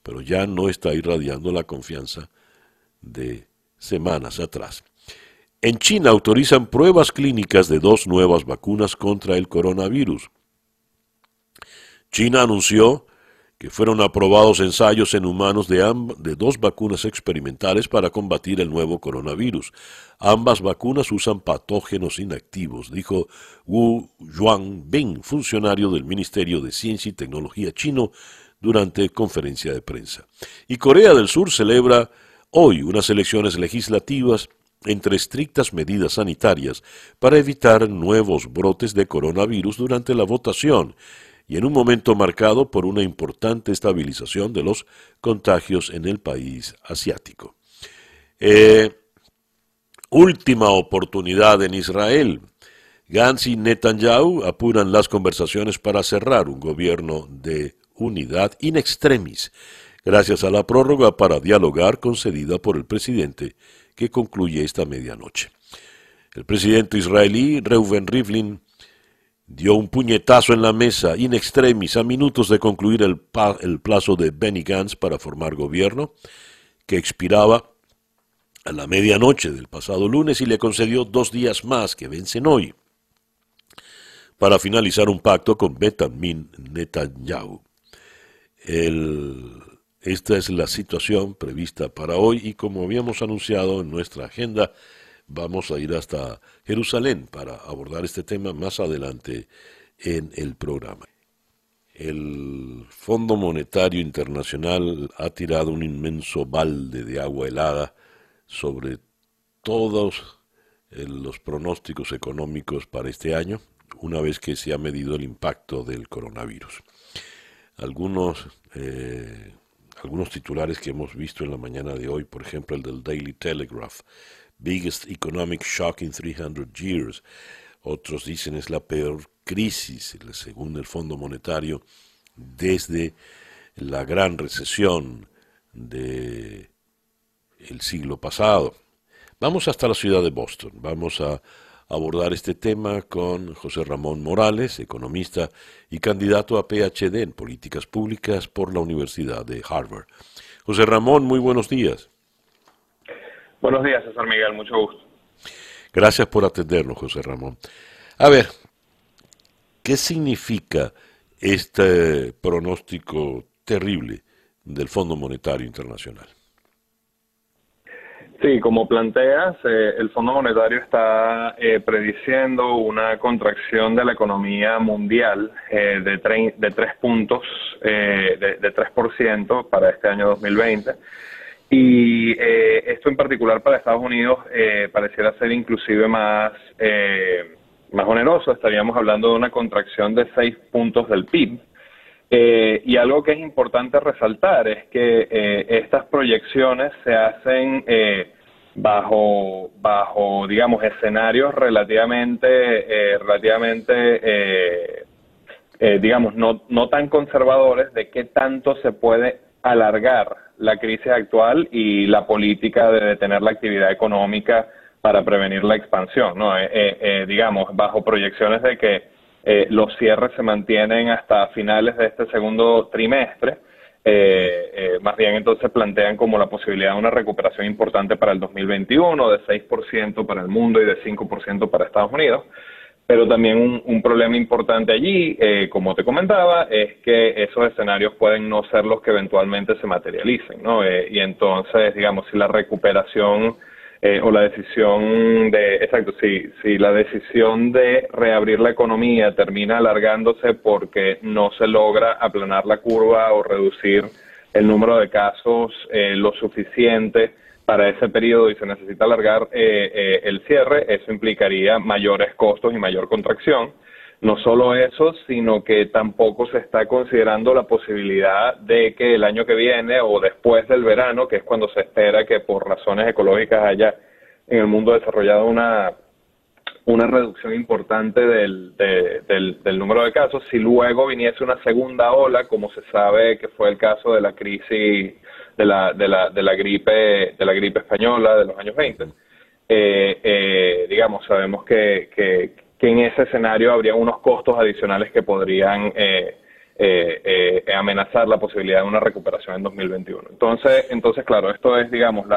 pero ya no está irradiando la confianza de semanas atrás. En China autorizan pruebas clínicas de dos nuevas vacunas contra el coronavirus. China anunció que fueron aprobados ensayos en humanos de, de, dos vacunas experimentales para combatir el nuevo coronavirus. Ambas vacunas usan patógenos inactivos, dijo Wu Yuanbing, funcionario del Ministerio de Ciencia y Tecnología chino, durante conferencia de prensa. Y Corea del Sur celebra hoy unas elecciones legislativas entre estrictas medidas sanitarias para evitar nuevos brotes de coronavirus durante la votación y en un momento marcado por una importante estabilización de los contagios en el país asiático. Eh, última oportunidad en Israel. Gantz y Netanyahu apuran las conversaciones para cerrar un gobierno de unidad in extremis gracias a la prórroga para dialogar concedida por el presidente que concluye esta medianoche. El presidente israelí Reuven Rivlin dio un puñetazo en la mesa in extremis a minutos de concluir el, plazo de Benny Gantz para formar gobierno, que expiraba a la medianoche del pasado lunes y le concedió dos días más que vencen hoy para finalizar un pacto con Benjamin Netanyahu. El esta es la situación prevista para hoy y como habíamos anunciado en nuestra agenda, vamos a ir hasta Jerusalén para abordar este tema más adelante en el programa. El Fondo Monetario Internacional ha tirado un inmenso balde de agua helada sobre todos eh, los pronósticos económicos para este año, una vez que se ha medido el impacto del coronavirus. Algunos eh, algunos titulares que hemos visto en la mañana de hoy, por ejemplo el del Daily Telegraph, Biggest Economic Shock in 300 Years. Otros dicen es la peor crisis, según el Fondo Monetario, desde la gran recesión del el siglo pasado. Vamos hasta la ciudad de Boston, vamos a abordar este tema con José Ramón Morales, economista y candidato a PhD en políticas públicas por la Universidad de Harvard. José Ramón, muy buenos días. Buenos días, César Miguel, mucho gusto. Gracias por atendernos, José Ramón. A ver, ¿qué significa este pronóstico terrible del Fondo Monetario Internacional? Sí, como planteas, eh, el Fondo Monetario está eh, prediciendo una contracción de la economía mundial eh, de, de tres puntos, de, de 3% para este año 2020. Y esto en particular para Estados Unidos pareciera ser inclusive más, más oneroso. Estaríamos hablando de una contracción de 6 puntos del PIB. Y algo que es importante resaltar es que estas proyecciones se hacen bajo, bajo digamos, escenarios relativamente, eh, relativamente eh, eh, digamos, no, no tan conservadores de qué tanto se puede alargar la crisis actual y la política de detener la actividad económica para prevenir la expansión, ¿no? digamos, bajo proyecciones de que los cierres se mantienen hasta finales de este segundo trimestre, eh, eh, más bien entonces plantean como la posibilidad de una recuperación importante para el 2021, de 6% para el mundo y de 5% para Estados Unidos. Pero también un, problema importante allí, eh, como te comentaba, es que esos escenarios pueden no ser los que eventualmente se materialicen, ¿no? Eh, y entonces, digamos, si la recuperación eh, o la decisión de, exacto, si, si la decisión de reabrir la economía termina alargándose porque no se logra aplanar la curva o reducir el número de casos eh, lo suficiente para ese periodo y se necesita alargar eh, el cierre, eso implicaría mayores costos y mayor contracción. No solo eso, sino que tampoco se está considerando la posibilidad de que el año que viene o después del verano, que es cuando se espera que por razones ecológicas haya en el mundo desarrollado una, una reducción importante del, del, número de casos, si luego viniese una segunda ola, como se sabe que fue el caso de la crisis de la, de la, de la gripe de la gripe española de los años 20, eh, eh, digamos, sabemos que, que que en ese escenario habría unos costos adicionales que podrían eh, eh, eh, amenazar la posibilidad de una recuperación en 2021. Entonces, entonces claro, esto es, digamos,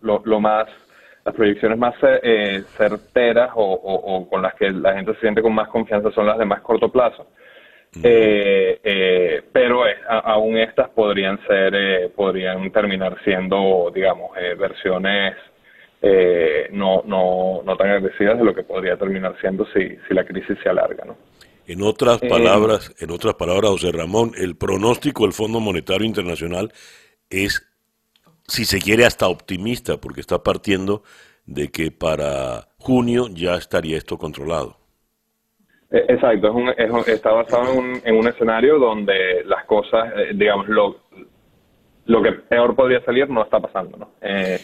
lo, más las proyecciones más certeras o, con las que la gente se siente con más confianza son las de más corto plazo. pero aún estas podrían ser, podrían terminar siendo, digamos, versiones eh, no, no, no tan agresivas de lo que podría terminar siendo si, si la crisis se alarga. ¿no? En otras eh, palabras, en otras palabras, José Ramón, el pronóstico del Fondo Monetario Internacional es, si se quiere, hasta optimista, porque está partiendo de que para junio ya estaría esto controlado. Eh, exacto, es un, está basado en un, en un, escenario donde las cosas, digamos, lo, lo que peor podría salir no está pasando, ¿no? Eh,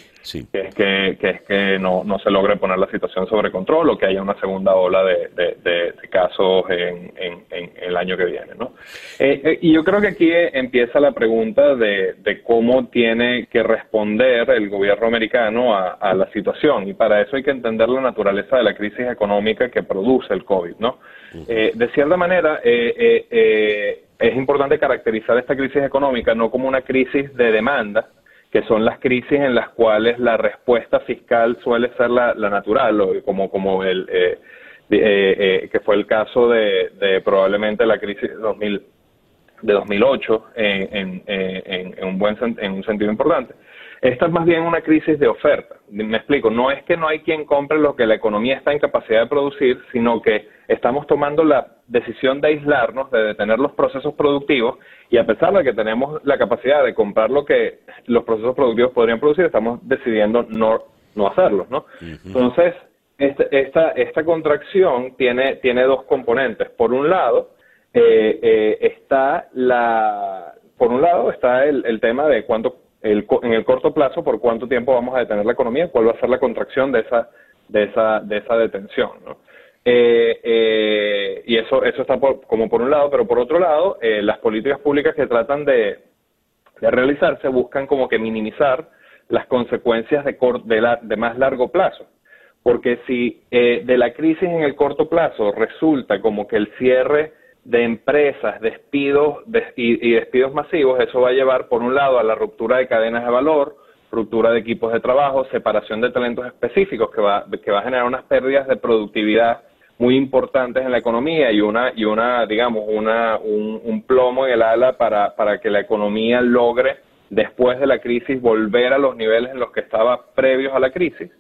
que es que, que, es que no, no, se logre poner la situación sobre control o que haya una segunda ola de, de, casos en, en, el año que viene, ¿no? Eh, eh, y yo creo que aquí empieza la pregunta de, cómo tiene que responder el gobierno americano a, a, la situación y para eso hay que entender la naturaleza de la crisis económica que produce el COVID, ¿no? de cierta manera, eh, es importante caracterizar esta crisis económica no como una crisis de demanda, que son las crisis en las cuales la respuesta fiscal suele ser la, natural, o como, como el, eh, eh, eh, que fue el caso de, probablemente la crisis de, 2000, de 2008 en, en, en, un buen, en un sentido importante. Esta es más bien una crisis de oferta. Me explico, no es que no hay quien compre lo que la economía está en capacidad de producir, sino que estamos tomando la decisión de aislarnos, de detener los procesos productivos, y a pesar de que tenemos la capacidad de comprar lo que los procesos productivos podrían producir, estamos decidiendo no, no hacerlo, ¿no? Entonces, este, esta, esta contracción tiene, tiene dos componentes. Por un lado, eh, eh, está la, por un lado está el, el tema de cuánto en el corto plazo por cuánto tiempo vamos a detener la economía, cuál va a ser la contracción de esa, de esa, de esa detención. Eh, eh, y eso, eso está como por un lado, pero por otro lado, eh, las políticas públicas que tratan de, de realizarse buscan como que minimizar las consecuencias de, de, de más largo plazo. porque si de la crisis en el corto plazo resulta como que el cierre de empresas, despidos y, despidos masivos, eso va a llevar, por un lado, a la ruptura de cadenas de valor, ruptura de equipos de trabajo, separación de talentos específicos, que va, que va a generar unas pérdidas de productividad muy importantes en la economía y una, y una digamos, una, un, un plomo en el ala para, para que la economía logre, después de la crisis, volver a los niveles en los que estaba previos a la crisis.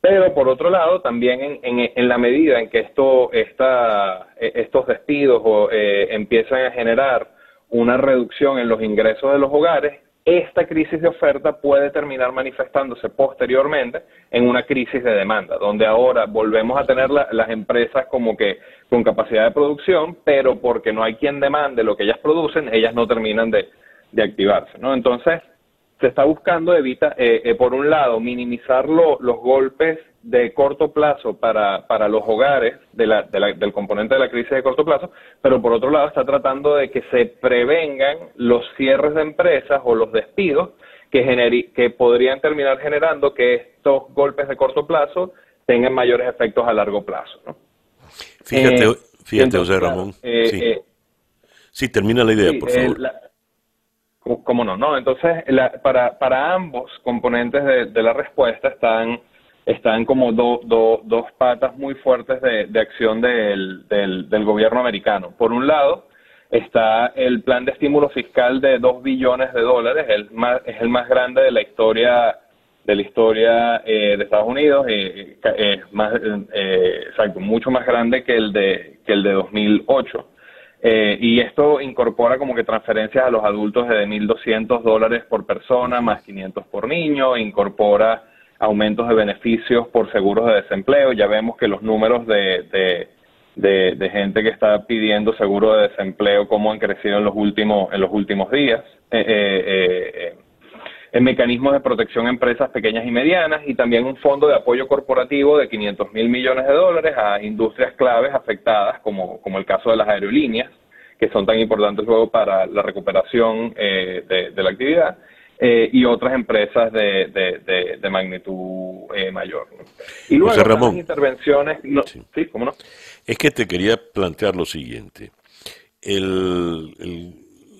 Pero por otro lado, también en, en, la medida en que esto, esta, e, estos despidos o, eh, empiezan a generar una reducción en los ingresos de los hogares, esta crisis de oferta puede terminar manifestándose posteriormente en una crisis de demanda, donde ahora volvemos a tener las empresas como que con capacidad de producción, pero porque no hay quien demande lo que ellas producen, ellas no terminan de, de activarse, ¿no? Entonces, se está buscando, evita, eh, eh, por un lado, minimizar los golpes de corto plazo para, para los hogares de la, del componente de la crisis de corto plazo, pero por otro lado está tratando de que se prevengan los cierres de empresas o los despidos que, que podrían terminar generando que estos golpes de corto plazo tengan mayores efectos a largo plazo. ¿no? Fíjate, eh, fíjate José Ramón. sí. termina la idea, por favor. ¿Cómo no? no? Entonces, para, para ambos componentes de, la respuesta están, están como dos patas muy fuertes de, acción del, del, gobierno americano. Por un lado, está el plan de estímulo fiscal de 2 billones de dólares, el más, es el más grande de la historia de la historia eh, de Estados Unidos, eh, eh, más, exacto, mucho más grande que el de que el de 2008. Eh, y esto incorpora como que transferencias a los adultos de 1.200 dólares por persona, más 500 por niño, incorpora aumentos de beneficios por seguros de desempleo. Ya vemos que los números de, de, gente que está pidiendo seguro de desempleo, cómo han crecido en los últimos, en los últimos días. Eh, eh, en mecanismos de protección a empresas pequeñas y medianas y también un fondo de apoyo corporativo de 500 mil millones de dólares a industrias claves afectadas, como, como el caso de las aerolíneas, que son tan importantes luego para la recuperación eh, de, la actividad. Eh, y otras empresas de, de, magnitud eh, mayor. Y luego Ramón, intervenciones, sí. ¿cómo no? Es que te quería plantear lo siguiente. el,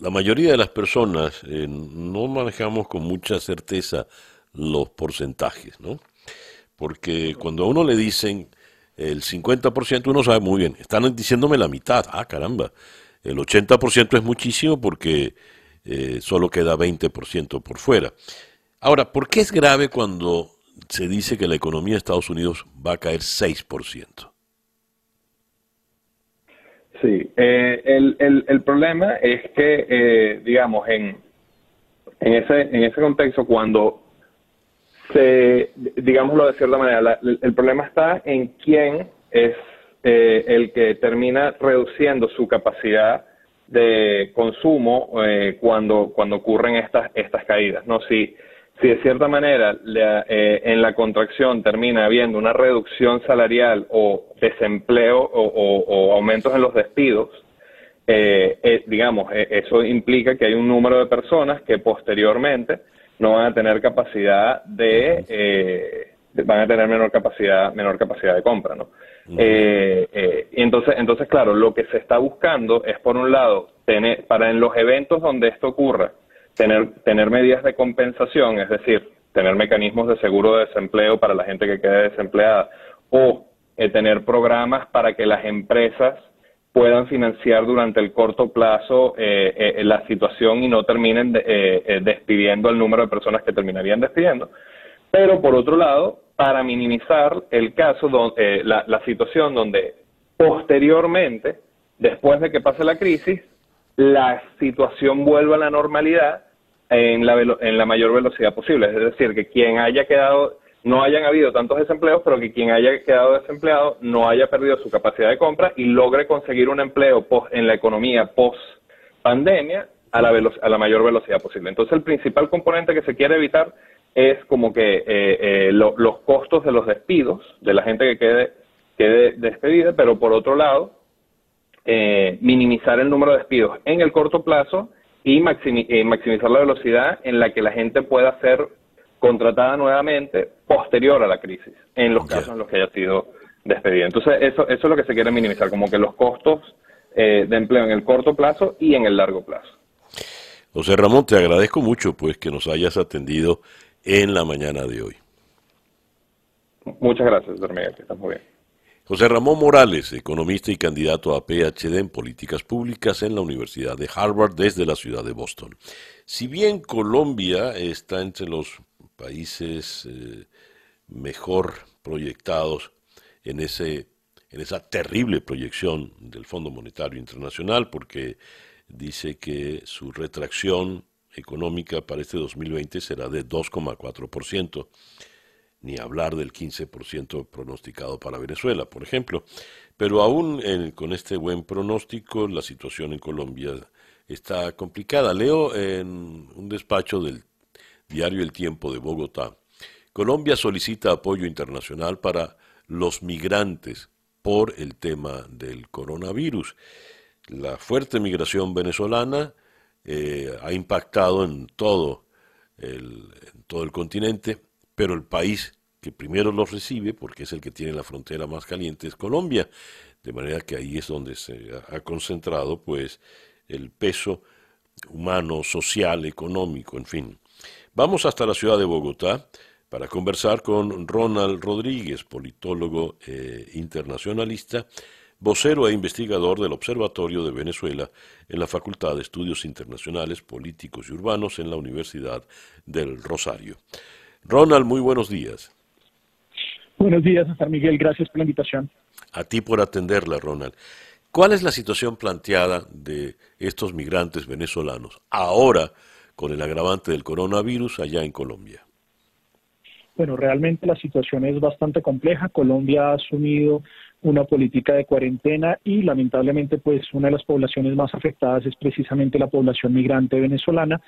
la mayoría de las personas eh, no manejamos con mucha certeza los porcentajes, ¿no? Porque cuando a uno le dicen el 50%, uno sabe muy bien, están diciéndome la mitad, ah, caramba, el 80% es muchísimo porque eh, solo queda 20% por fuera. Ahora, ¿por qué es grave cuando se dice que la economía de Estados Unidos va a caer 6%? Sí, eh, el, el, el, problema es que, eh, digamos, en, en, ese, en ese contexto, cuando se, digámoslo de cierta manera, el, problema está en quién es eh, el que termina reduciendo su capacidad de consumo cuando, cuando ocurren estas, estas caídas. ¿no? Si, si de cierta manera eh, en la contracción termina habiendo una reducción salarial o desempleo o, aumentos en los despidos, eh, eh, digamos, eso implica que hay un número de personas que posteriormente no van a tener capacidad de, van a tener menor capacidad, menor capacidad de compra, ¿no? y entonces, entonces, claro, lo que se está buscando es, por un lado, tener, para en los eventos donde esto ocurra, tener, tener medidas de compensación, es decir, tener mecanismos de seguro de desempleo para la gente que quede desempleada o eh, tener programas para que las empresas puedan financiar durante el corto plazo eh, eh, la situación y no terminen despidiendo el número de personas que terminarían despidiendo. Pero por otro lado, para minimizar el caso, la, la situación donde posteriormente, después de que pase la crisis, la situación vuelva a la normalidad en la, en la mayor velocidad posible. Es decir, que quien haya quedado, no hayan habido tantos desempleos, pero que quien haya quedado desempleado no haya perdido su capacidad de compra y logre conseguir un empleo en la economía post pandemia a la, a la mayor velocidad posible. Entonces, el principal componente que se quiere evitar es como que eh, eh, los costos de los despidos de la gente que quede, quede despedida, pero por otro lado, eh, minimizar el número de despidos en el corto plazo y eh, maximizar la velocidad en la que la gente pueda ser contratada nuevamente posterior a la crisis, en los casos en los que haya sido despedida. Entonces, eso, eso es lo que se quiere minimizar, como que los costos eh, de empleo en el corto plazo y en el largo plazo. José Ramón, te agradezco mucho pues que nos hayas atendido en la mañana de hoy. Muchas gracias, Miguel, que estás muy bien. José Ramón Morales, economista y candidato a PhD en políticas públicas en la Universidad de Harvard desde la ciudad de Boston. Si bien Colombia está entre los países eh, mejor proyectados en, ese, en esa terrible proyección del Fondo Monetario Internacional, porque dice que su retracción económica para este 2020 será de 2,4% ni hablar del 15% pronosticado para Venezuela, por ejemplo. Pero aún con este buen pronóstico, la situación en Colombia está complicada. Leo en un despacho del diario El Tiempo de Bogotá, Colombia solicita apoyo internacional para los migrantes por el tema del coronavirus. La fuerte migración venezolana eh, ha impactado en todo el, en todo el continente pero el país que primero los recibe, porque es el que tiene la frontera más caliente, es Colombia. De manera que ahí es donde se ha concentrado pues el peso humano, social, económico, en fin. Vamos hasta la ciudad de Bogotá para conversar con Ronald Rodríguez, politólogo eh, internacionalista, vocero e investigador del Observatorio de Venezuela en la Facultad de Estudios Internacionales, Políticos y Urbanos en la Universidad del Rosario. Ronald, muy buenos días. Buenos días, César Miguel. Gracias por la invitación. A ti por atenderla, Ronald. ¿Cuál es la situación planteada de estos migrantes venezolanos ahora con el agravante del coronavirus allá en Colombia? Bueno, realmente la situación es bastante compleja. Colombia ha asumido una política de cuarentena y lamentablemente pues una de las poblaciones más afectadas es precisamente la población migrante venezolana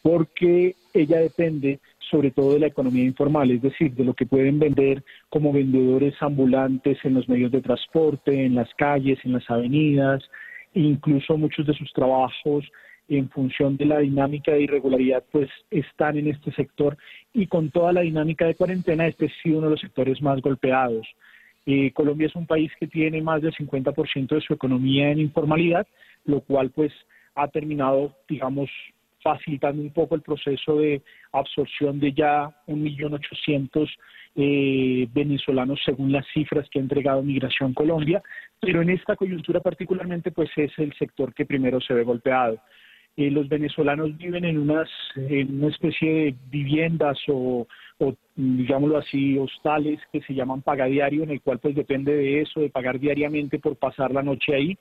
porque ella depende sobre todo de la economía informal, es decir, de lo que pueden vender como vendedores ambulantes en los medios de transporte, en las calles, en las avenidas, incluso muchos de sus trabajos en función de la dinámica de irregularidad, pues están en este sector y con toda la dinámica de cuarentena, este ha sido uno de los sectores más golpeados. Eh, Colombia es un país que tiene más del 50% de su economía en informalidad, lo cual pues ha terminado, digamos, facilitando un poco el proceso de absorción de ya 1.800.000 eh, venezolanos según las cifras que ha entregado Migración Colombia, pero en esta coyuntura particularmente pues es el sector que primero se ve golpeado. Eh, los venezolanos viven en, unas, en una especie de viviendas o, o, digámoslo así, hostales que se llaman pagadiario, en el cual pues depende de eso, de pagar diariamente por pasar la noche ahí.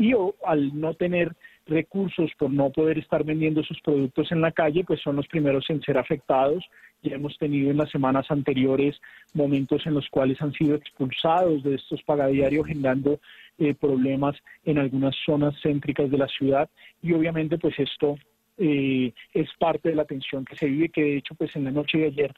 Y o, al no tener recursos por no poder estar vendiendo sus productos en la calle, pues son los primeros en ser afectados. Ya hemos tenido en las semanas anteriores momentos en los cuales han sido expulsados de estos pagadiarios, generando eh, problemas en algunas zonas céntricas de la ciudad. Y obviamente, pues esto eh, es parte de la tensión que se vive, que de hecho, pues en la noche de ayer,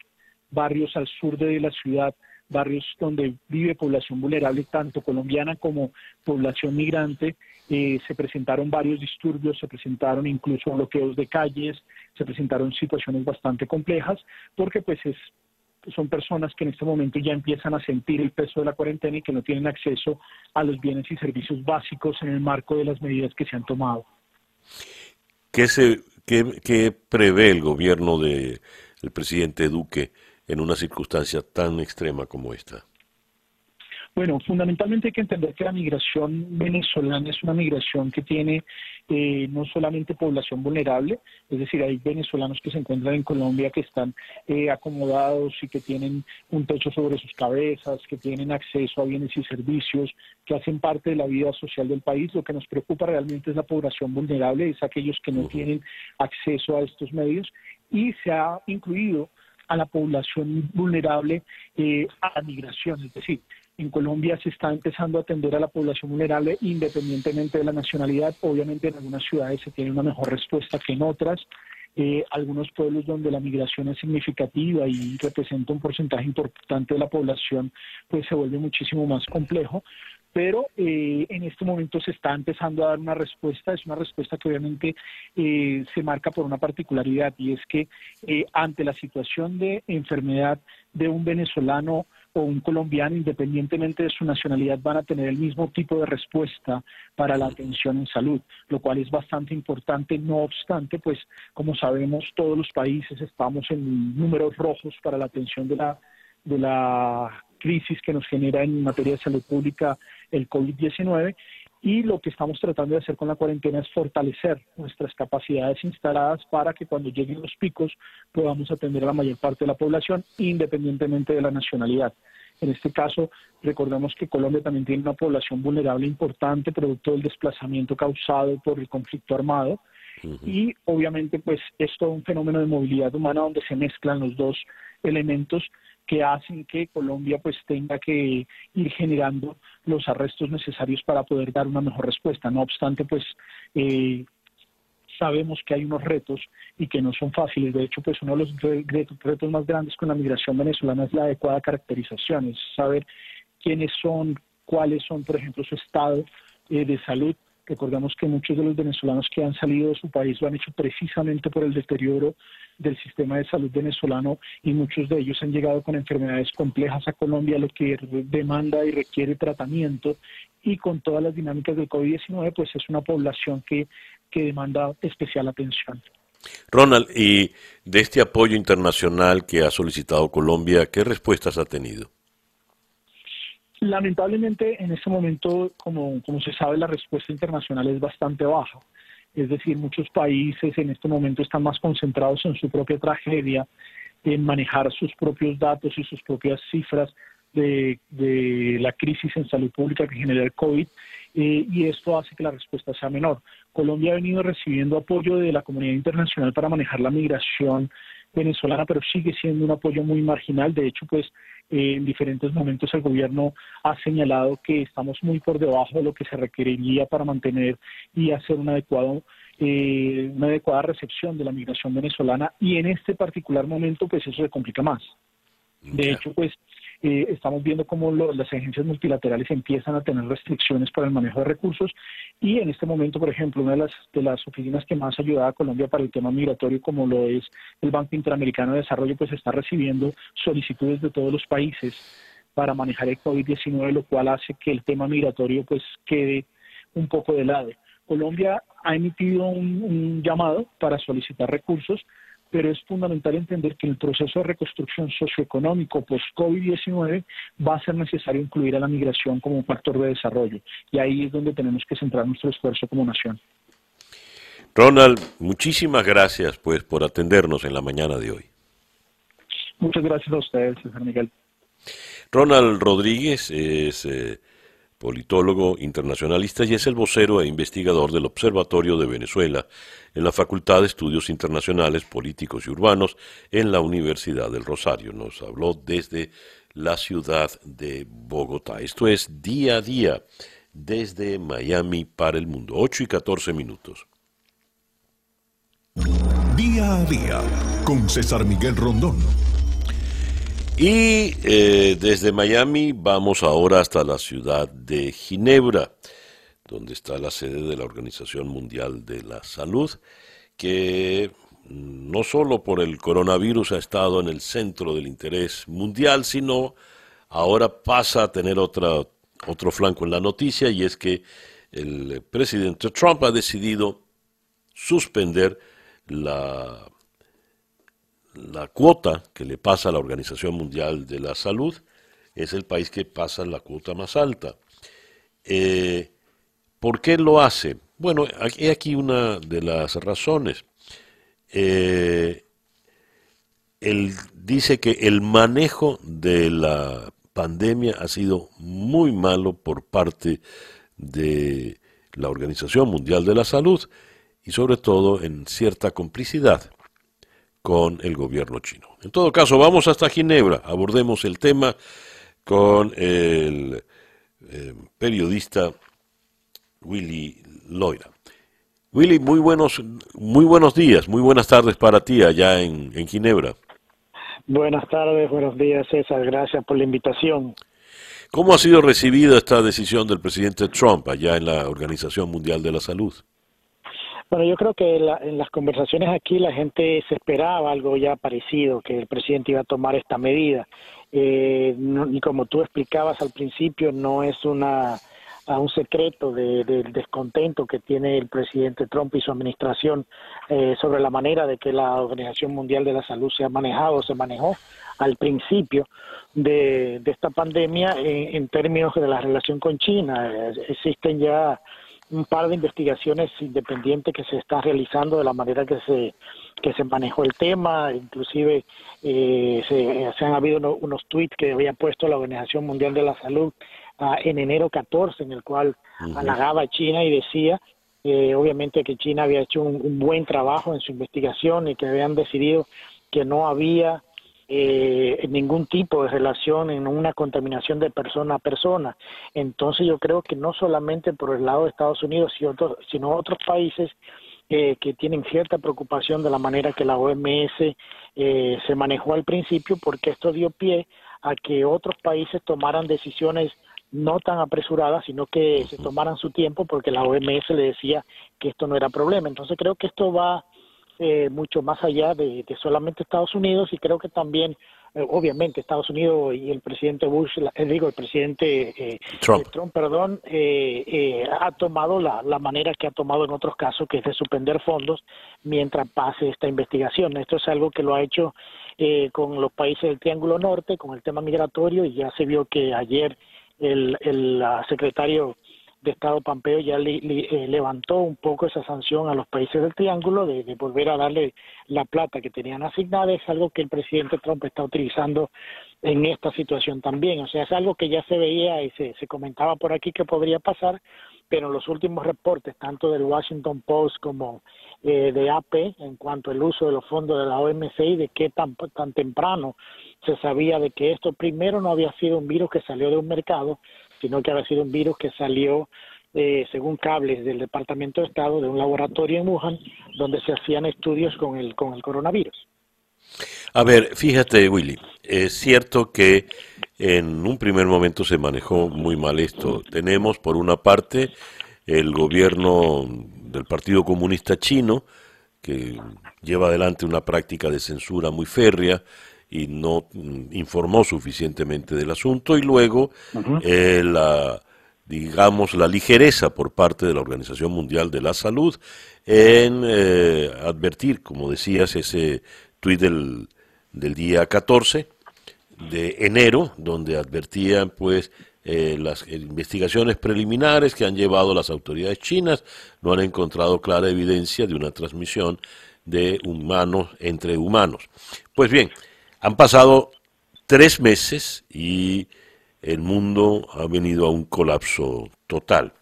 barrios al sur de la ciudad barrios donde vive población vulnerable, tanto colombiana como población migrante, eh, se presentaron varios disturbios, se presentaron incluso bloqueos de calles, se presentaron situaciones bastante complejas, porque pues es, son personas que en este momento ya empiezan a sentir el peso de la cuarentena y que no tienen acceso a los bienes y servicios básicos en el marco de las medidas que se han tomado. ¿Qué, se, qué, prevé el gobierno del presidente Duque en una circunstancia tan extrema como esta? Bueno, fundamentalmente hay que entender que la migración venezolana es una migración que tiene eh, no solamente población vulnerable, es decir, hay venezolanos que se encuentran en Colombia que están eh, acomodados y que tienen un techo sobre sus cabezas, que tienen acceso a bienes y servicios, que hacen parte de la vida social del país. Lo que nos preocupa realmente es la población vulnerable, es aquellos que no tienen acceso a estos medios y se ha incluido a la población vulnerable eh, a la migración, es decir, en Colombia se está empezando a atender a la población vulnerable independientemente de la nacionalidad. Obviamente en algunas ciudades se tiene una mejor respuesta que en otras. Eh, algunos pueblos donde la migración es significativa y representa un porcentaje importante de la población, pues se vuelve muchísimo más complejo. Pero eh, en este momento se está empezando a dar una respuesta, es una respuesta que obviamente eh, se marca por una particularidad y es que eh, ante la situación de enfermedad de un venezolano o un colombiano, independientemente de su nacionalidad, van a tener el mismo tipo de respuesta para la atención en salud, lo cual es bastante importante. No obstante, pues como sabemos, todos los países estamos en números rojos para la atención de la de la crisis que nos genera en materia de salud pública el COVID-19 y lo que estamos tratando de hacer con la cuarentena es fortalecer nuestras capacidades instaladas para que cuando lleguen los picos podamos atender a la mayor parte de la población independientemente de la nacionalidad. En este caso, recordemos que Colombia también tiene una población vulnerable importante producto del desplazamiento causado por el conflicto armado y obviamente pues es todo un fenómeno de movilidad humana donde se mezclan los dos elementos que hacen que Colombia pues tenga que ir generando los arrestos necesarios para poder dar una mejor respuesta. No obstante, pues eh, sabemos que hay unos retos y que no son fáciles. De hecho, pues uno de los retos más grandes con la migración venezolana es la adecuada caracterización, es saber quiénes son, cuáles son, por ejemplo, su estado eh, de salud. Recordemos que muchos de los venezolanos que han salido de su país lo han hecho precisamente por el deterioro del sistema de salud venezolano y muchos de ellos han llegado con enfermedades complejas a Colombia, lo que demanda y requiere tratamiento y con todas las dinámicas del COVID-19, pues es una población que, que demanda especial atención. Ronald, y de este apoyo internacional que ha solicitado Colombia, ¿qué respuestas ha tenido? Lamentablemente, en este momento, como, como se sabe, la respuesta internacional es bastante baja. Es decir, muchos países en este momento están más concentrados en su propia tragedia, en manejar sus propios datos y sus propias cifras de, la crisis en salud pública que genera el COVID, eh, y esto hace que la respuesta sea menor. Colombia ha venido recibiendo apoyo de la comunidad internacional para manejar la migración venezolana, pero sigue siendo un apoyo muy marginal. De hecho, pues eh, en diferentes momentos el gobierno ha señalado que estamos muy por debajo de lo que se requeriría para mantener y hacer un adecuado eh, una adecuada recepción de la migración venezolana y en este particular momento pues eso se complica más. De hecho, pues eh, estamos viendo cómo las agencias multilaterales empiezan a tener restricciones para el manejo de recursos y en este momento, por ejemplo, una de las, de las oficinas que más ayuda a Colombia para el tema migratorio, como lo es el Banco Interamericano de Desarrollo, pues está recibiendo solicitudes de todos los países para manejar el COVID-19, lo cual hace que el tema migratorio pues quede un poco de lado. Colombia ha emitido un llamado para solicitar recursos pero es fundamental entender que en el proceso de reconstrucción socioeconómico post-COVID-19 va a ser necesario incluir a la migración como un factor de desarrollo y ahí es donde tenemos que centrar nuestro esfuerzo como nación. Ronald, muchísimas gracias pues por atendernos en la mañana de hoy. Muchas gracias a ustedes, César Miguel. Ronald Rodríguez es eh, politólogo internacionalista y es el vocero e investigador del Observatorio de Venezuela en la Facultad de Estudios Internacionales, Políticos y Urbanos en la Universidad del Rosario. Nos habló desde la ciudad de Bogotá. Esto es día a día desde Miami para el mundo. 8 y 14 minutos. Día a día con César Miguel Rondón. Y eh, desde Miami vamos ahora hasta la ciudad de Ginebra, donde está la sede de la Organización Mundial de la Salud, que no solo por el coronavirus ha estado en el centro del interés mundial, sino ahora pasa a tener otra, otro flanco en la noticia y es que el presidente Trump ha decidido suspender la la cuota que le pasa a la Organización Mundial de la Salud es el país que pasa la cuota más alta. Eh, ¿Por qué lo hace? Bueno, hay aquí una de las razones. Eh, él dice que el manejo de la pandemia ha sido muy malo por parte de la Organización Mundial de la Salud y sobre todo en cierta complicidad con el gobierno chino. En todo caso, vamos hasta Ginebra, abordemos el tema con el eh, periodista Willy Loira. Willy, muy buenos, muy buenos días, muy buenas tardes para ti allá en, en Ginebra. Buenas tardes, buenos días César, gracias por la invitación. ¿Cómo ha sido recibida esta decisión del presidente Trump allá en la Organización Mundial de la Salud? Bueno, yo creo que en las conversaciones aquí la gente se esperaba algo ya parecido, que el presidente iba a tomar esta medida. Eh, y como tú explicabas al principio, no es una un secreto del descontento que tiene el presidente Trump y su administración eh, sobre la manera de que la Organización Mundial de la Salud se ha manejado, se manejó al principio de, esta pandemia en, términos de la relación con China. Eh, existen ya un par de investigaciones independientes que se están realizando de la manera que se que se manejó el tema, inclusive eh, se, han habido unos tweets que había puesto la Organización Mundial de la Salud en enero 14, en el cual halagaba a China y decía eh, obviamente que China había hecho un, buen trabajo en su investigación y que habían decidido que no había eh, ningún tipo de relación en una contaminación de persona a persona. Entonces yo creo que no solamente por el lado de Estados Unidos, sino otros, sino otros países eh, que tienen cierta preocupación de la manera que la OMS eh, se manejó al principio, porque esto dio pie a que otros países tomaran decisiones no tan apresuradas, sino que se tomaran su tiempo porque la OMS le decía que esto no era problema. Entonces creo que esto va eh, mucho más allá de, solamente Estados Unidos y creo que también, eh, obviamente, Estados Unidos y el presidente Bush, eh, digo, el presidente Trump. perdón, ha tomado la, la manera que ha tomado en otros casos, que es de suspender fondos mientras pase esta investigación. Esto es algo que lo ha hecho con los países del Triángulo Norte, con el tema migratorio, y ya se vio que ayer el, el secretario de Estado Pampeo ya eh, levantó un poco esa sanción a los países del Triángulo de, volver a darle la plata que tenían asignada. Es algo que el presidente Trump está utilizando en esta situación también. O sea, es algo que ya se veía y se, se comentaba por aquí que podría pasar, pero los últimos reportes, tanto del Washington Post como eh, de AP, en cuanto al uso de los fondos de la OMC y de qué tan, tan temprano se sabía de que esto primero no había sido un virus que salió de un mercado, sino que había sido un virus que salió, eh, según cables del Departamento de Estado, de un laboratorio en Wuhan, donde se hacían estudios con el, con el coronavirus. A ver, fíjate, Willy, es cierto que en un primer momento se manejó muy mal esto. Tenemos, por una parte, el gobierno del Partido Comunista Chino, que lleva adelante una práctica de censura muy férrea, y no mm, informó suficientemente del asunto y luego eh, la digamos la ligereza por parte de la Organización Mundial de la Salud en eh, advertir, como decías, ese tuit del, del día 14 de enero, donde advertían pues eh, las investigaciones preliminares que han llevado las autoridades chinas no han encontrado clara evidencia de una transmisión de humanos entre humanos. Pues bien, han pasado tres meses y el mundo ha venido a un colapso total.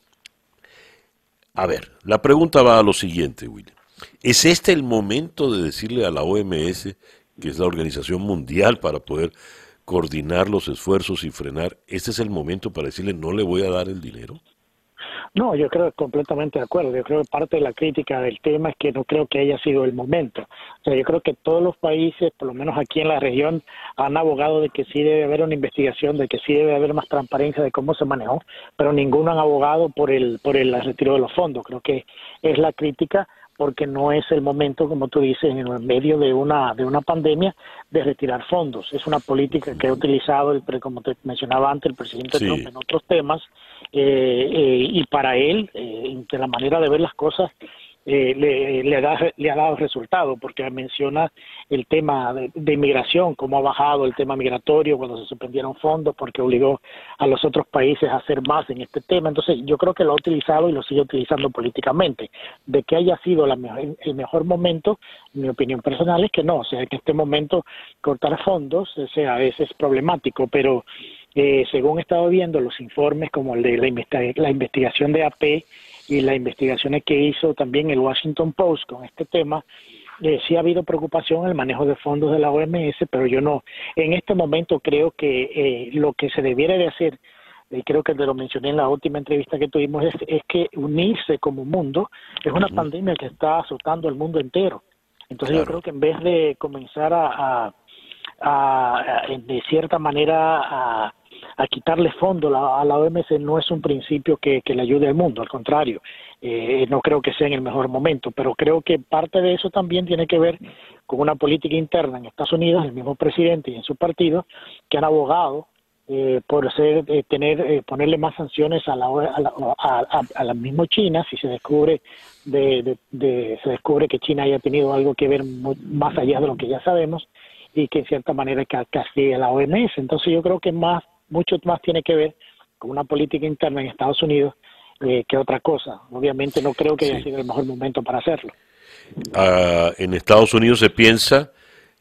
A ver, la pregunta va a lo siguiente, William. ¿Es este el momento de decirle a la OMS, que es la Organización Mundial para poder coordinar los esfuerzos y frenar, este es el momento para decirle no le voy a dar el dinero? No, yo creo completamente de acuerdo. Yo creo que parte de la crítica del tema es que no creo que haya sido el momento. O sea, yo creo que todos los países, por lo menos aquí en la región, han abogado de que sí debe haber una investigación, de que sí debe haber más transparencia de cómo se manejó, pero ninguno han abogado por el por el retiro de los fondos. Creo que es la crítica porque no es el momento, como tú dices, en medio de una de una pandemia, de retirar fondos. Es una política que ha utilizado, el, como te mencionaba antes, el presidente Trump en otros temas, eh, eh, y para él, eh, de la manera de ver las cosas, eh, le, le, le, ha dado resultado, porque menciona el tema de, inmigración, cómo ha bajado el tema migratorio cuando se suspendieron fondos, porque obligó a los otros países a hacer más en este tema. Entonces, yo creo que lo ha utilizado y lo sigue utilizando políticamente. De que haya sido la el mejor momento, mi opinión personal es que no, o sea, que en este momento cortar fondos, o sea, a veces es problemático, pero eh, según he estado viendo los informes como el de la, la investigación de AP, y las investigaciones que hizo también el Washington Post con este tema, eh, sí ha habido preocupación en el manejo de fondos de la OMS, pero yo no. En este momento creo que eh, lo que se debiera de hacer, y creo que te lo mencioné en la última entrevista que tuvimos, es, es que unirse como mundo es una pandemia que está azotando al mundo entero. Entonces yo creo que en vez de comenzar a, a, a de cierta manera a a quitarle fondo a la OMS no es un principio que, le ayude al mundo, al contrario, eh, no creo que sea en el mejor momento, pero creo que parte de eso también tiene que ver con una política interna en Estados Unidos, el mismo presidente y en su partido, que han abogado eh, por ser, eh, tener, ponerle más sanciones a la, a la, misma China si se descubre de, se descubre que China haya tenido algo que ver más allá de lo que ya sabemos y que en cierta manera castigue a la OMS. Entonces yo creo que más mucho más tiene que ver con una política interna en Estados Unidos eh, que otra cosa. Obviamente no creo que haya sido el mejor momento para hacerlo. Ah, en Estados Unidos se piensa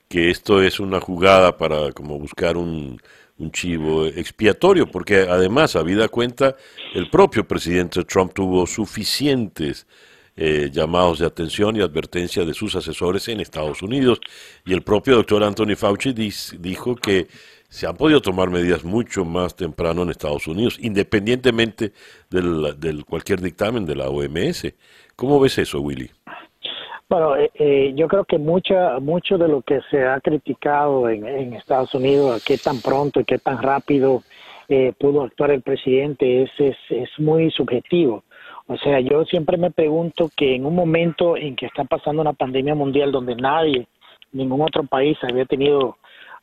que esto es una jugada para como buscar un, un chivo expiatorio, porque además, habida cuenta, el propio presidente Trump tuvo suficientes eh, llamados de atención y advertencia de sus asesores en Estados Unidos, y el propio doctor Anthony Fauci dijo que se han podido tomar medidas mucho más temprano en Estados Unidos, independientemente del, cualquier dictamen de la OMS. ¿Cómo ves eso, Willy? Bueno, eh, eh, yo creo que mucha, mucho de lo que se ha criticado en, en Estados Unidos, qué tan pronto y qué tan rápido eh, pudo actuar el presidente, es, es, es muy subjetivo. O sea, yo siempre me pregunto que en un momento en que está pasando una pandemia mundial donde nadie, ningún otro país había tenido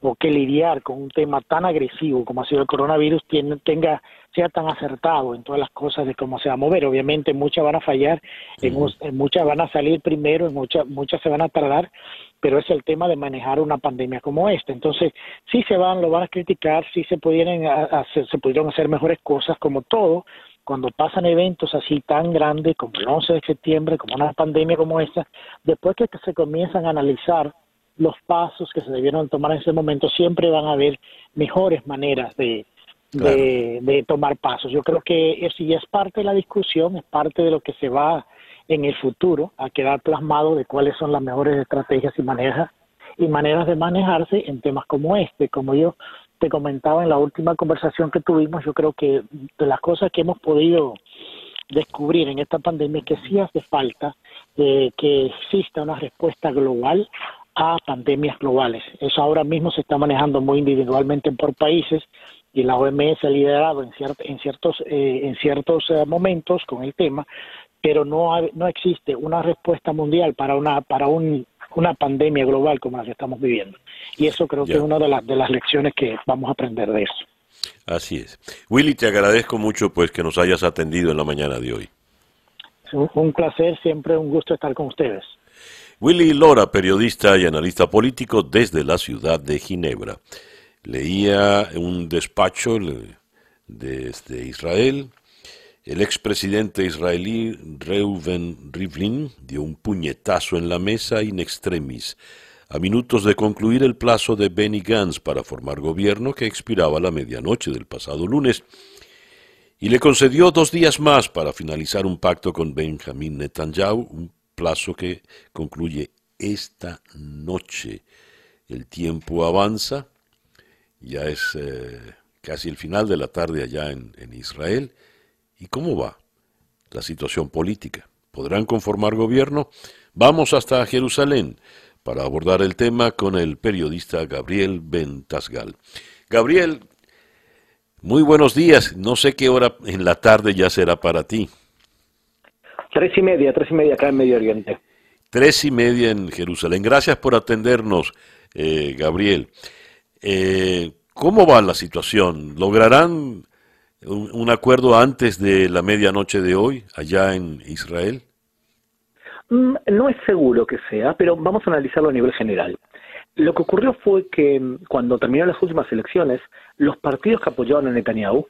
o que lidiar con un tema tan agresivo como ha sido el coronavirus tiene, tenga sea tan acertado en todas las cosas de cómo se va a mover. Obviamente muchas van a fallar, en, muchas van a salir primero, en muchas muchas se van a tardar, pero es el tema de manejar una pandemia como esta. Entonces, sí se van, lo van a criticar, sí se pudieron hacer, se pudieron hacer mejores cosas, como todo, cuando pasan eventos así tan grandes como el 11 de septiembre, como una pandemia como esta, después que se comienzan a analizar los pasos que se debieron tomar en ese momento, siempre van a haber mejores maneras de, de, tomar pasos. Yo creo que eso ya es parte de la discusión, es parte de lo que se va en el futuro a quedar plasmado de cuáles son las mejores estrategias y maneras y maneras de manejarse en temas como este. Como yo te comentaba en la última conversación que tuvimos, yo creo que de las cosas que hemos podido descubrir en esta pandemia es que sí hace falta eh, que exista una respuesta global a pandemias globales. Eso ahora mismo se está manejando muy individualmente por países y la OMS ha liderado en, en ciertos, eh, en ciertos eh, momentos con el tema, pero no, no existe una respuesta mundial para una, para un, una pandemia global como la que estamos viviendo. Y eso creo que es una de, las de las lecciones que vamos a aprender de eso. Así es. Willy, te agradezco mucho pues que nos hayas atendido en la mañana de hoy. Un placer, siempre un gusto estar con ustedes. Willy Lora, periodista y analista político desde la ciudad de Ginebra. Leía un despacho desde Israel. El expresidente israelí Reuven Rivlin dio un puñetazo en la mesa in extremis a minutos de concluir el plazo de Benny Gantz para formar gobierno que expiraba a la medianoche del pasado lunes y le concedió dos días más para finalizar un pacto con Benjamin Netanyahu, un plazo que concluye esta noche. El tiempo avanza, ya es eh, casi el final de la tarde allá en, en Israel. ¿Y cómo va la situación política? ¿Podrán conformar gobierno? Vamos hasta Jerusalén para abordar el tema con el periodista Gabriel Bentasgal. Gabriel, muy buenos días. No sé qué hora en la tarde ya será para ti. Tres y media, tres y media acá en Medio Oriente. Tres y media en Jerusalén. Gracias por atendernos, eh, Gabriel. Eh, ¿Cómo va la situación? ¿Lograrán un, acuerdo antes de la medianoche de hoy allá en Israel? Mm, no es seguro que sea, pero vamos a analizarlo a nivel general. Lo que ocurrió fue que mm, cuando terminaron las últimas elecciones, los partidos que apoyaban a Netanyahu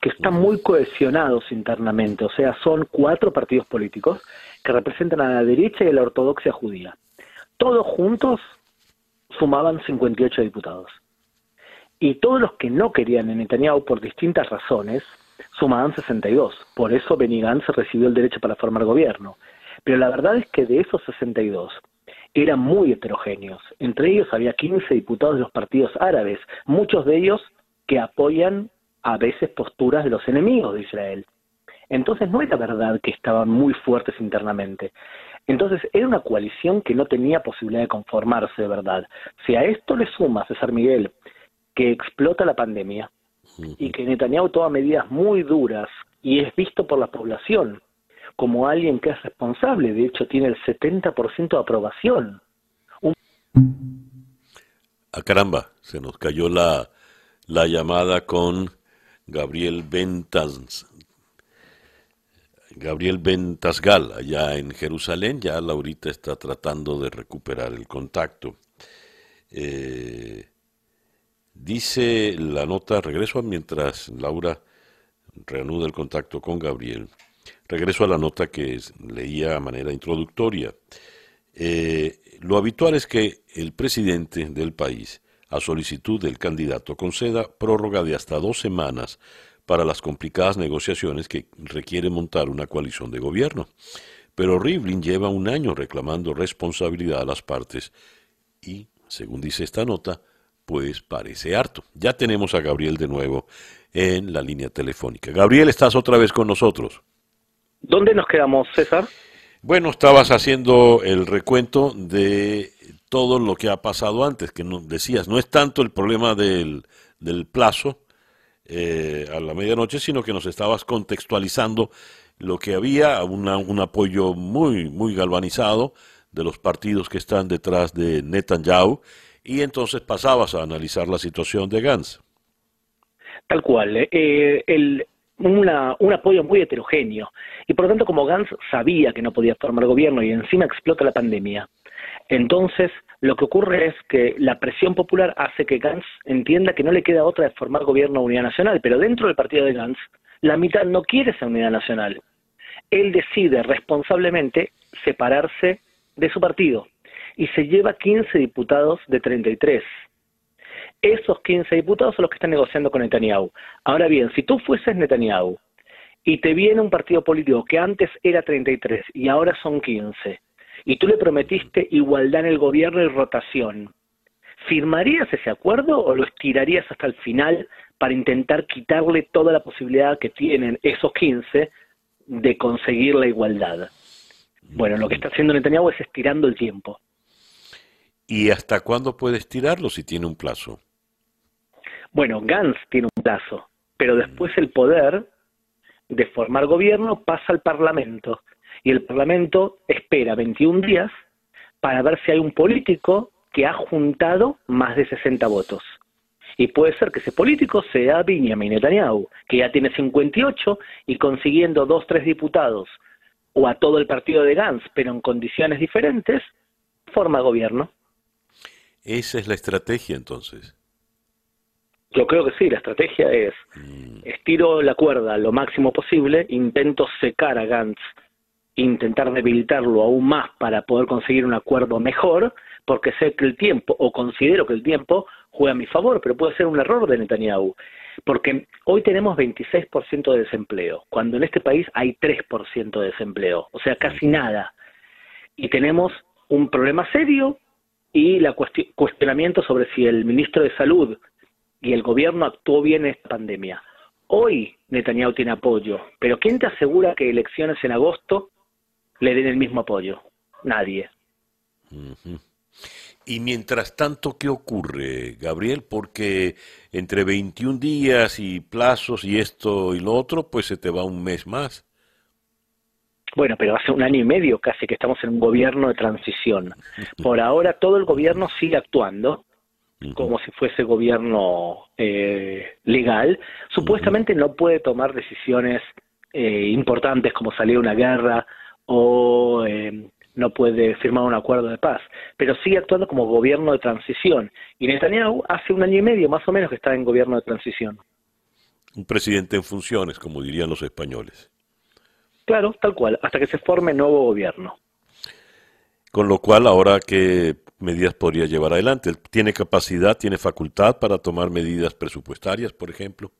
que están muy cohesionados internamente, o sea, son cuatro partidos políticos que representan a la derecha y a la ortodoxia judía. Todos juntos sumaban 58 diputados. Y todos los que no querían en Netanyahu por distintas razones sumaban 62. Por eso Benny Gantz recibió el derecho para formar gobierno. Pero la verdad es que de esos 62 eran muy heterogéneos. Entre ellos había 15 diputados de los partidos árabes, muchos de ellos que apoyan a veces posturas de los enemigos de Israel. Entonces no era verdad que estaban muy fuertes internamente. Entonces era una coalición que no tenía posibilidad de conformarse de verdad. Si a esto le suma César Miguel que explota la pandemia, y que Netanyahu toma medidas muy duras y es visto por la población como alguien que es responsable, de hecho tiene el 70% de aprobación. A Ah, caramba, se nos cayó la, la llamada con Gabriel Ventas, Gabriel Ventasgal, allá en Jerusalén. Ya Laurita está tratando de recuperar el contacto. Eh, dice la nota, regreso a mientras Laura reanuda el contacto con Gabriel. Regreso a la nota que leía a manera introductoria. Eh, lo habitual es que el presidente del país, a solicitud del candidato, conceda prórroga de hasta dos semanas para las complicadas negociaciones que requiere montar una coalición de gobierno. Pero Rivlin lleva un año reclamando responsabilidad a las partes y, según dice esta nota, pues parece harto. Ya tenemos a Gabriel de nuevo en la línea telefónica. Gabriel, estás otra vez con nosotros. ¿Dónde nos quedamos, César? Bueno, estabas haciendo el recuento de todo lo que ha pasado antes, que no, decías, no es tanto el problema del, del plazo eh, a la medianoche, sino que nos estabas contextualizando lo que había, una, un apoyo muy, muy galvanizado de los partidos que están detrás de Netanyahu, y entonces pasabas a analizar la situación de Gantz. Tal cual. Eh, el, una, un apoyo muy heterogéneo. Y por lo tanto, como Gantz sabía que no podía formar gobierno y encima explota la pandemia, entonces lo que ocurre es que la presión popular hace que Gantz entienda que no le queda otra de formar gobierno a unidad nacional, pero dentro del partido de Gantz, la mitad no quiere esa unidad nacional. Él decide responsablemente separarse de su partido y se lleva 15 diputados de 33 esos 15 diputados son los que están negociando con Netanyahu. Ahora bien, si tú fueses Netanyahu y te viene un partido político que antes era 33 y ahora son 15, y tú le prometiste igualdad en el gobierno y rotación, ¿firmarías ese acuerdo o lo estirarías hasta el final para intentar quitarle toda la posibilidad que tienen esos 15 de conseguir la igualdad? Bueno, lo que está haciendo Netanyahu es estirando el tiempo. ¿Y hasta cuándo puede estirarlo si tiene un plazo? Bueno, Gantz tiene un plazo, pero después el poder de formar gobierno pasa al Parlamento y el Parlamento espera 21 días para ver si hay un político que ha juntado más de 60 votos. Y puede ser que ese político sea Benjamin Netanyahu, que ya tiene 58 y consiguiendo dos, tres diputados o a todo el partido de Gantz, pero en condiciones diferentes, forma gobierno. Esa es la estrategia entonces. Yo creo que sí, la estrategia es estiro la cuerda lo máximo posible, intento secar a Gantz, intentar debilitarlo aún más para poder conseguir un acuerdo mejor, porque sé que el tiempo, o considero que el tiempo, juega a mi favor, pero puede ser un error de Netanyahu. Porque hoy tenemos 26% de desempleo, cuando en este país hay 3% de desempleo, o sea, casi nada. Y tenemos un problema serio y la cuestionamiento sobre si el ministro de Salud y el gobierno actuó bien en esta pandemia. Hoy Netanyahu tiene apoyo, pero ¿quién te asegura que elecciones en agosto le den el mismo apoyo? Nadie. Y mientras tanto, ¿qué ocurre, Gabriel? Porque entre 21 días y plazos y esto y lo otro, pues se te va un mes más. Bueno, pero hace un año y medio casi que estamos en un gobierno de transición. Por ahora todo el gobierno sigue actuando, como si fuese gobierno eh, legal, supuestamente no puede tomar decisiones eh, importantes como salir a una guerra o eh, no puede firmar un acuerdo de paz, pero sigue actuando como gobierno de transición. Y Netanyahu hace un año y medio más o menos que está en gobierno de transición. Un presidente en funciones, como dirían los españoles. Claro, tal cual, hasta que se forme nuevo gobierno. Con lo cual, ahora que medidas podría llevar adelante? ¿Tiene capacidad, tiene facultad para tomar medidas presupuestarias, por ejemplo?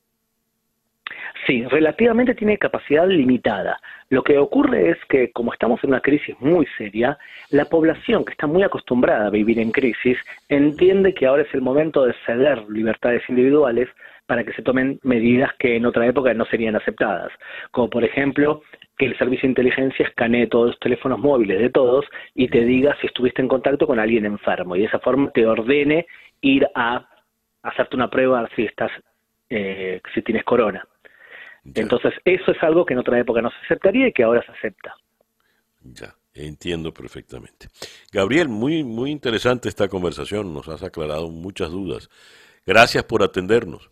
Sí, relativamente tiene capacidad limitada. Lo que ocurre es que como estamos en una crisis muy seria, la población que está muy acostumbrada a vivir en crisis entiende que ahora es el momento de ceder libertades individuales para que se tomen medidas que en otra época no serían aceptadas, como por ejemplo que el servicio de inteligencia escanee todos los teléfonos móviles de todos y te diga si estuviste en contacto con alguien enfermo y de esa forma te ordene ir a hacerte una prueba si estás eh, si tienes corona. Entonces, eso es algo que en otra época no se aceptaría y que ahora se acepta. Ya, entiendo perfectamente. Gabriel, muy, muy interesante esta conversación, nos has aclarado muchas dudas. Gracias por atendernos.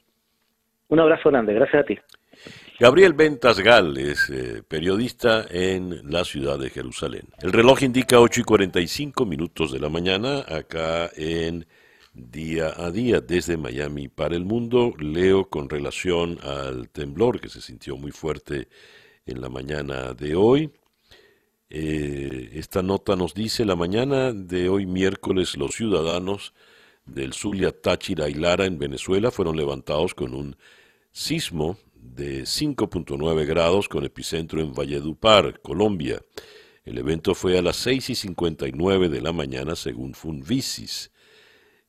Un abrazo grande, gracias a ti. Gabriel Ventas Gal es eh, periodista en la ciudad de Jerusalén. El reloj indica 8 y 45 minutos de la mañana acá en Día a Día desde Miami para el mundo. Leo con relación al temblor que se sintió muy fuerte en la mañana de hoy. Eh, esta nota nos dice, la mañana de hoy miércoles los ciudadanos del Zulia, Táchira y Lara en Venezuela fueron levantados con un sismo de 5.9 grados con epicentro en Valledupar, Colombia. El evento fue a las 6 y 59 de la mañana según Funvisis.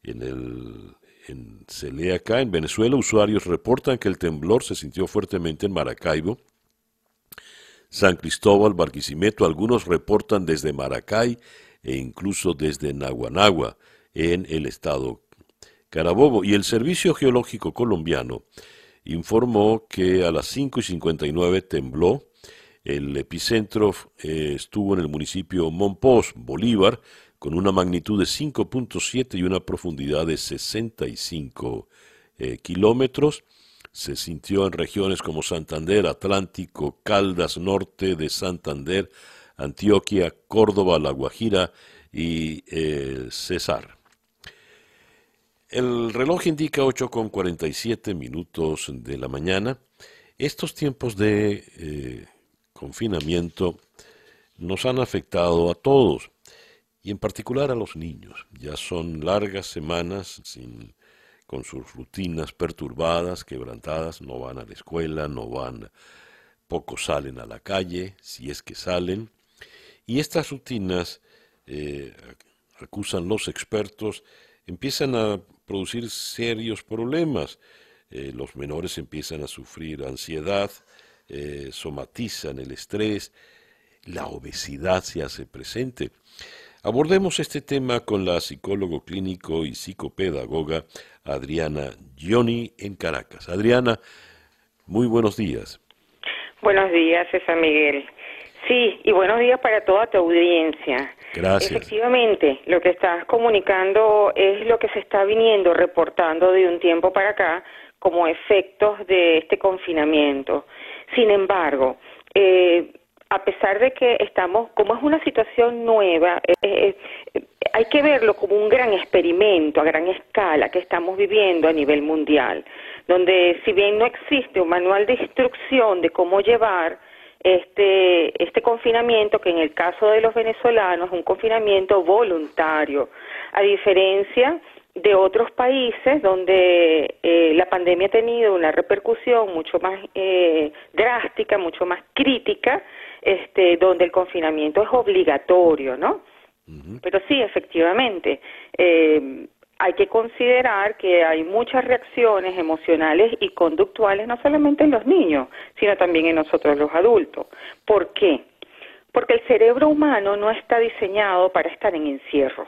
En el, en, se lee acá, en Venezuela, usuarios reportan que el temblor se sintió fuertemente en Maracaibo, San Cristóbal, Barquisimeto, algunos reportan desde Maracay e incluso desde Naguanagua, en el estado Carabobo. Y el Servicio Geológico Colombiano informó que a las 5 y 59 tembló. El epicentro eh, estuvo en el municipio Monpós, Bolívar, con una magnitud de 5.7 y una profundidad de 65 eh, kilómetros. Se sintió en regiones como Santander, Atlántico, Caldas Norte de Santander, Antioquia, Córdoba, La Guajira y eh, Cesar. El reloj indica 8 con 47 minutos de la mañana. Estos tiempos de eh, confinamiento nos han afectado a todos y en particular a los niños. Ya son largas semanas con sus rutinas perturbadas, quebrantadas, no van a la escuela, no van, pocos salen a la calle, si es que salen. Y estas rutinas, eh, acusan los expertos, empiezan a producir serios problemas. Eh, los menores empiezan a sufrir ansiedad, eh, somatizan el estrés, la obesidad se hace presente. Abordemos este tema con la psicólogo clínico y psicopedagoga Adriana Gioni en Caracas. Adriana, muy buenos días. Buenos días, César Miguel. Sí, y buenos días para toda tu audiencia. Gracias. Efectivamente, lo que estás comunicando es lo que se está viniendo reportando de un tiempo para acá como efectos de este confinamiento. Sin embargo, eh, a pesar de que estamos, como es una situación nueva, eh, eh, hay que verlo como un gran experimento a gran escala que estamos viviendo a nivel mundial, donde si bien no existe un manual de instrucción de cómo llevar este, este confinamiento, que en el caso de los venezolanos es un confinamiento voluntario, a diferencia de otros países donde eh, la pandemia ha tenido una repercusión mucho más eh, drástica, mucho más crítica, este, donde el confinamiento es obligatorio, ¿no? Pero sí, efectivamente, eh, hay que considerar que hay muchas reacciones emocionales y conductuales, no solamente en los niños, sino también en nosotros los adultos. ¿Por qué? Porque el cerebro humano no está diseñado para estar en encierro.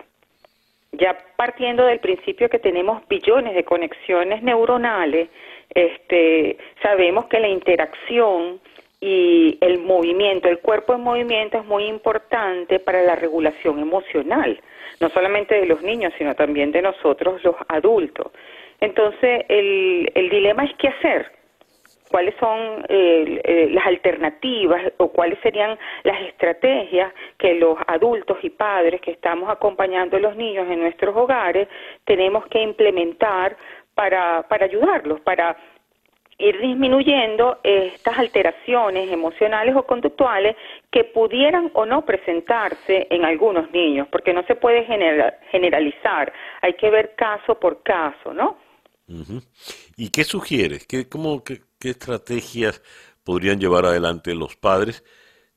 Ya partiendo del principio que tenemos billones de conexiones neuronales, este, sabemos que la interacción y el movimiento, el cuerpo en movimiento es muy importante para la regulación emocional no solamente de los niños, sino también de nosotros los adultos. Entonces, el, el dilema es qué hacer, cuáles son eh, eh, las alternativas o cuáles serían las estrategias que los adultos y padres que estamos acompañando a los niños en nuestros hogares tenemos que implementar para, para ayudarlos, para ir disminuyendo estas alteraciones emocionales o conductuales que pudieran o no presentarse en algunos niños, porque no se puede generalizar, hay que ver caso por caso, ¿no? ¿Y qué sugieres? ¿Qué, cómo, qué, ¿Qué estrategias podrían llevar adelante los padres,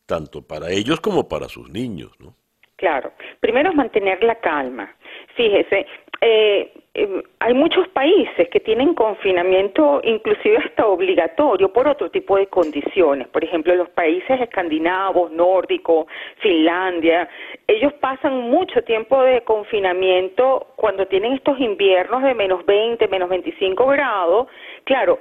tanto para ellos como para sus niños, ¿no? Claro. Primero es mantener la calma. Fíjese, eh, em, hay muchos países que tienen confinamiento inclusive hasta obligatorio por otro tipo de condiciones. Por ejemplo, los países escandinavos, nórdicos, Finlandia, ellos pasan mucho tiempo de confinamiento cuando tienen estos inviernos de menos 20, menos 25 grados, claro,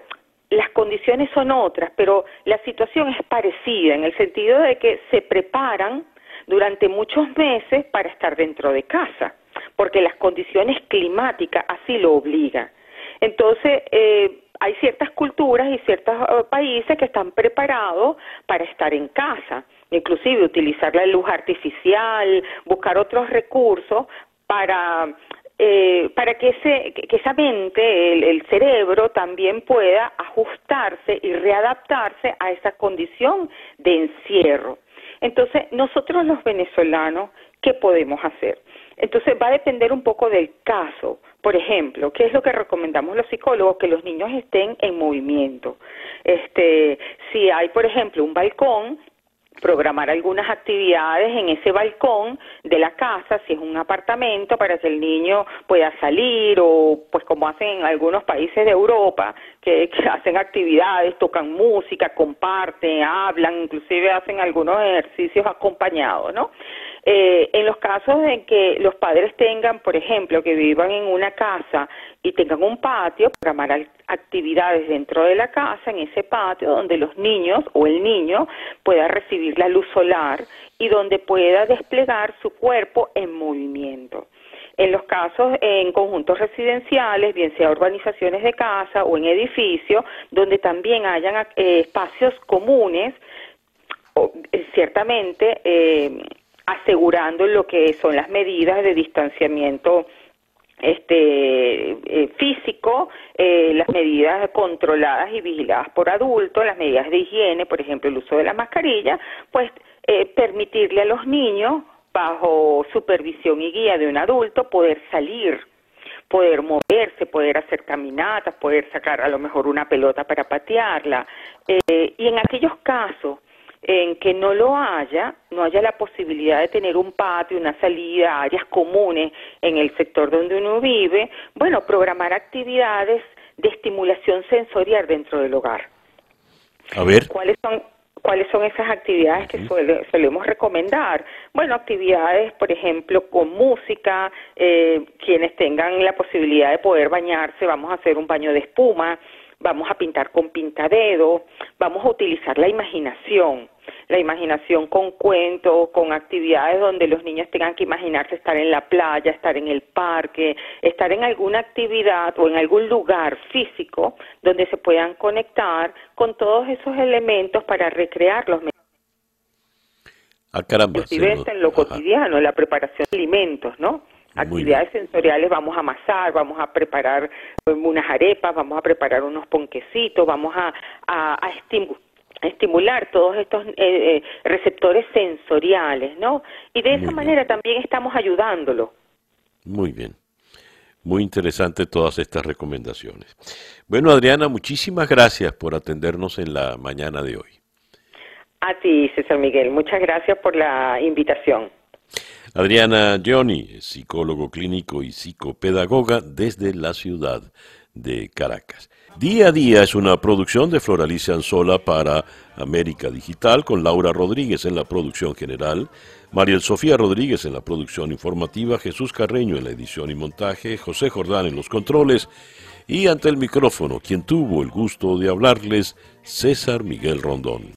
las condiciones son otras, pero la situación es parecida en el sentido de que se preparan durante muchos meses para estar dentro de casa, porque las condiciones climáticas así lo obligan. Entonces, eh, hay ciertas culturas y ciertos eh, países que están preparados para estar en casa, inclusive utilizar la luz artificial, buscar otros recursos para eh, para que, ese, que esa mente, el, el, cerebro, también pueda ajustarse y readaptarse a esa condición de encierro. Entonces, nosotros los venezolanos, ¿qué podemos hacer? Entonces, va a depender un poco del caso. Por ejemplo, ¿qué es lo que recomendamos los psicólogos? Que los niños estén en movimiento. Este, si hay, por ejemplo, un balcón, programar algunas actividades en ese balcón de la casa, si es un apartamento, para que el niño pueda salir o pues como hacen en algunos países de Europa, que, hacen actividades, tocan música, comparten, hablan, inclusive hacen algunos ejercicios acompañados, ¿no? Eh, en los casos en que los padres tengan, por ejemplo, que vivan en una casa y tengan un patio, programar actividades dentro de la casa, en ese patio, donde los niños o el niño pueda recibir la luz solar y donde pueda desplegar su cuerpo en movimiento. En los casos en conjuntos residenciales, bien sea urbanizaciones de casa o en edificios, donde también hayan eh, espacios comunes, eh, ciertamente eh, asegurando lo que son las medidas de distanciamiento este eh, físico, eh, las medidas controladas y vigiladas por adultos, las medidas de higiene, por ejemplo, el uso de la mascarilla, pues eh, permitirle a los niños, bajo supervisión y guía de un adulto, poder salir poder moverse, poder hacer caminatas, poder sacar a lo mejor una pelota para patearla. y en aquellos casos en que no lo haya, no haya la posibilidad de tener un patio, una salida, áreas comunes en el sector donde uno vive, bueno, programar actividades de estimulación sensorial dentro del hogar. A ver. ¿Cuáles son, cuáles son esas actividades que solemos recomendar? Bueno, actividades, por ejemplo, con música, eh, quienes tengan la posibilidad de poder bañarse, vamos a hacer un baño de espuma, vamos a pintar con pintadedo, vamos a utilizar la imaginación la imaginación con cuentos, con actividades donde los niños tengan que imaginarse estar en la playa, estar en el parque, estar en alguna actividad o en algún lugar físico donde se puedan conectar con todos esos elementos para recrearlos. Ah, caramba. en lo cotidiano, la preparación de alimentos, ¿no? Actividades sensoriales, vamos a amasar, vamos a preparar unas arepas, vamos a preparar unos ponquecitos, vamos a, a, a, estimular todos estos eh, eh, receptores sensoriales, ¿no? Y de esa manera también estamos ayudándolo. Muy bien. Muy interesante todas estas recomendaciones. Bueno, Adriana, muchísimas gracias por atendernos en la mañana de hoy. A ti, César Miguel, muchas gracias por la invitación. Adriana Gioni, psicólogo clínico y psicopedagoga desde la ciudad de Caracas. Día a día es una producción de Floralicia Anzola para América Digital con Laura Rodríguez en la producción general, Mariel Sofía Rodríguez en la producción informativa, Jesús Carreño en la edición y montaje, José Jordán en los controles y ante el micrófono quien tuvo el gusto de hablarles, César Miguel Rondón.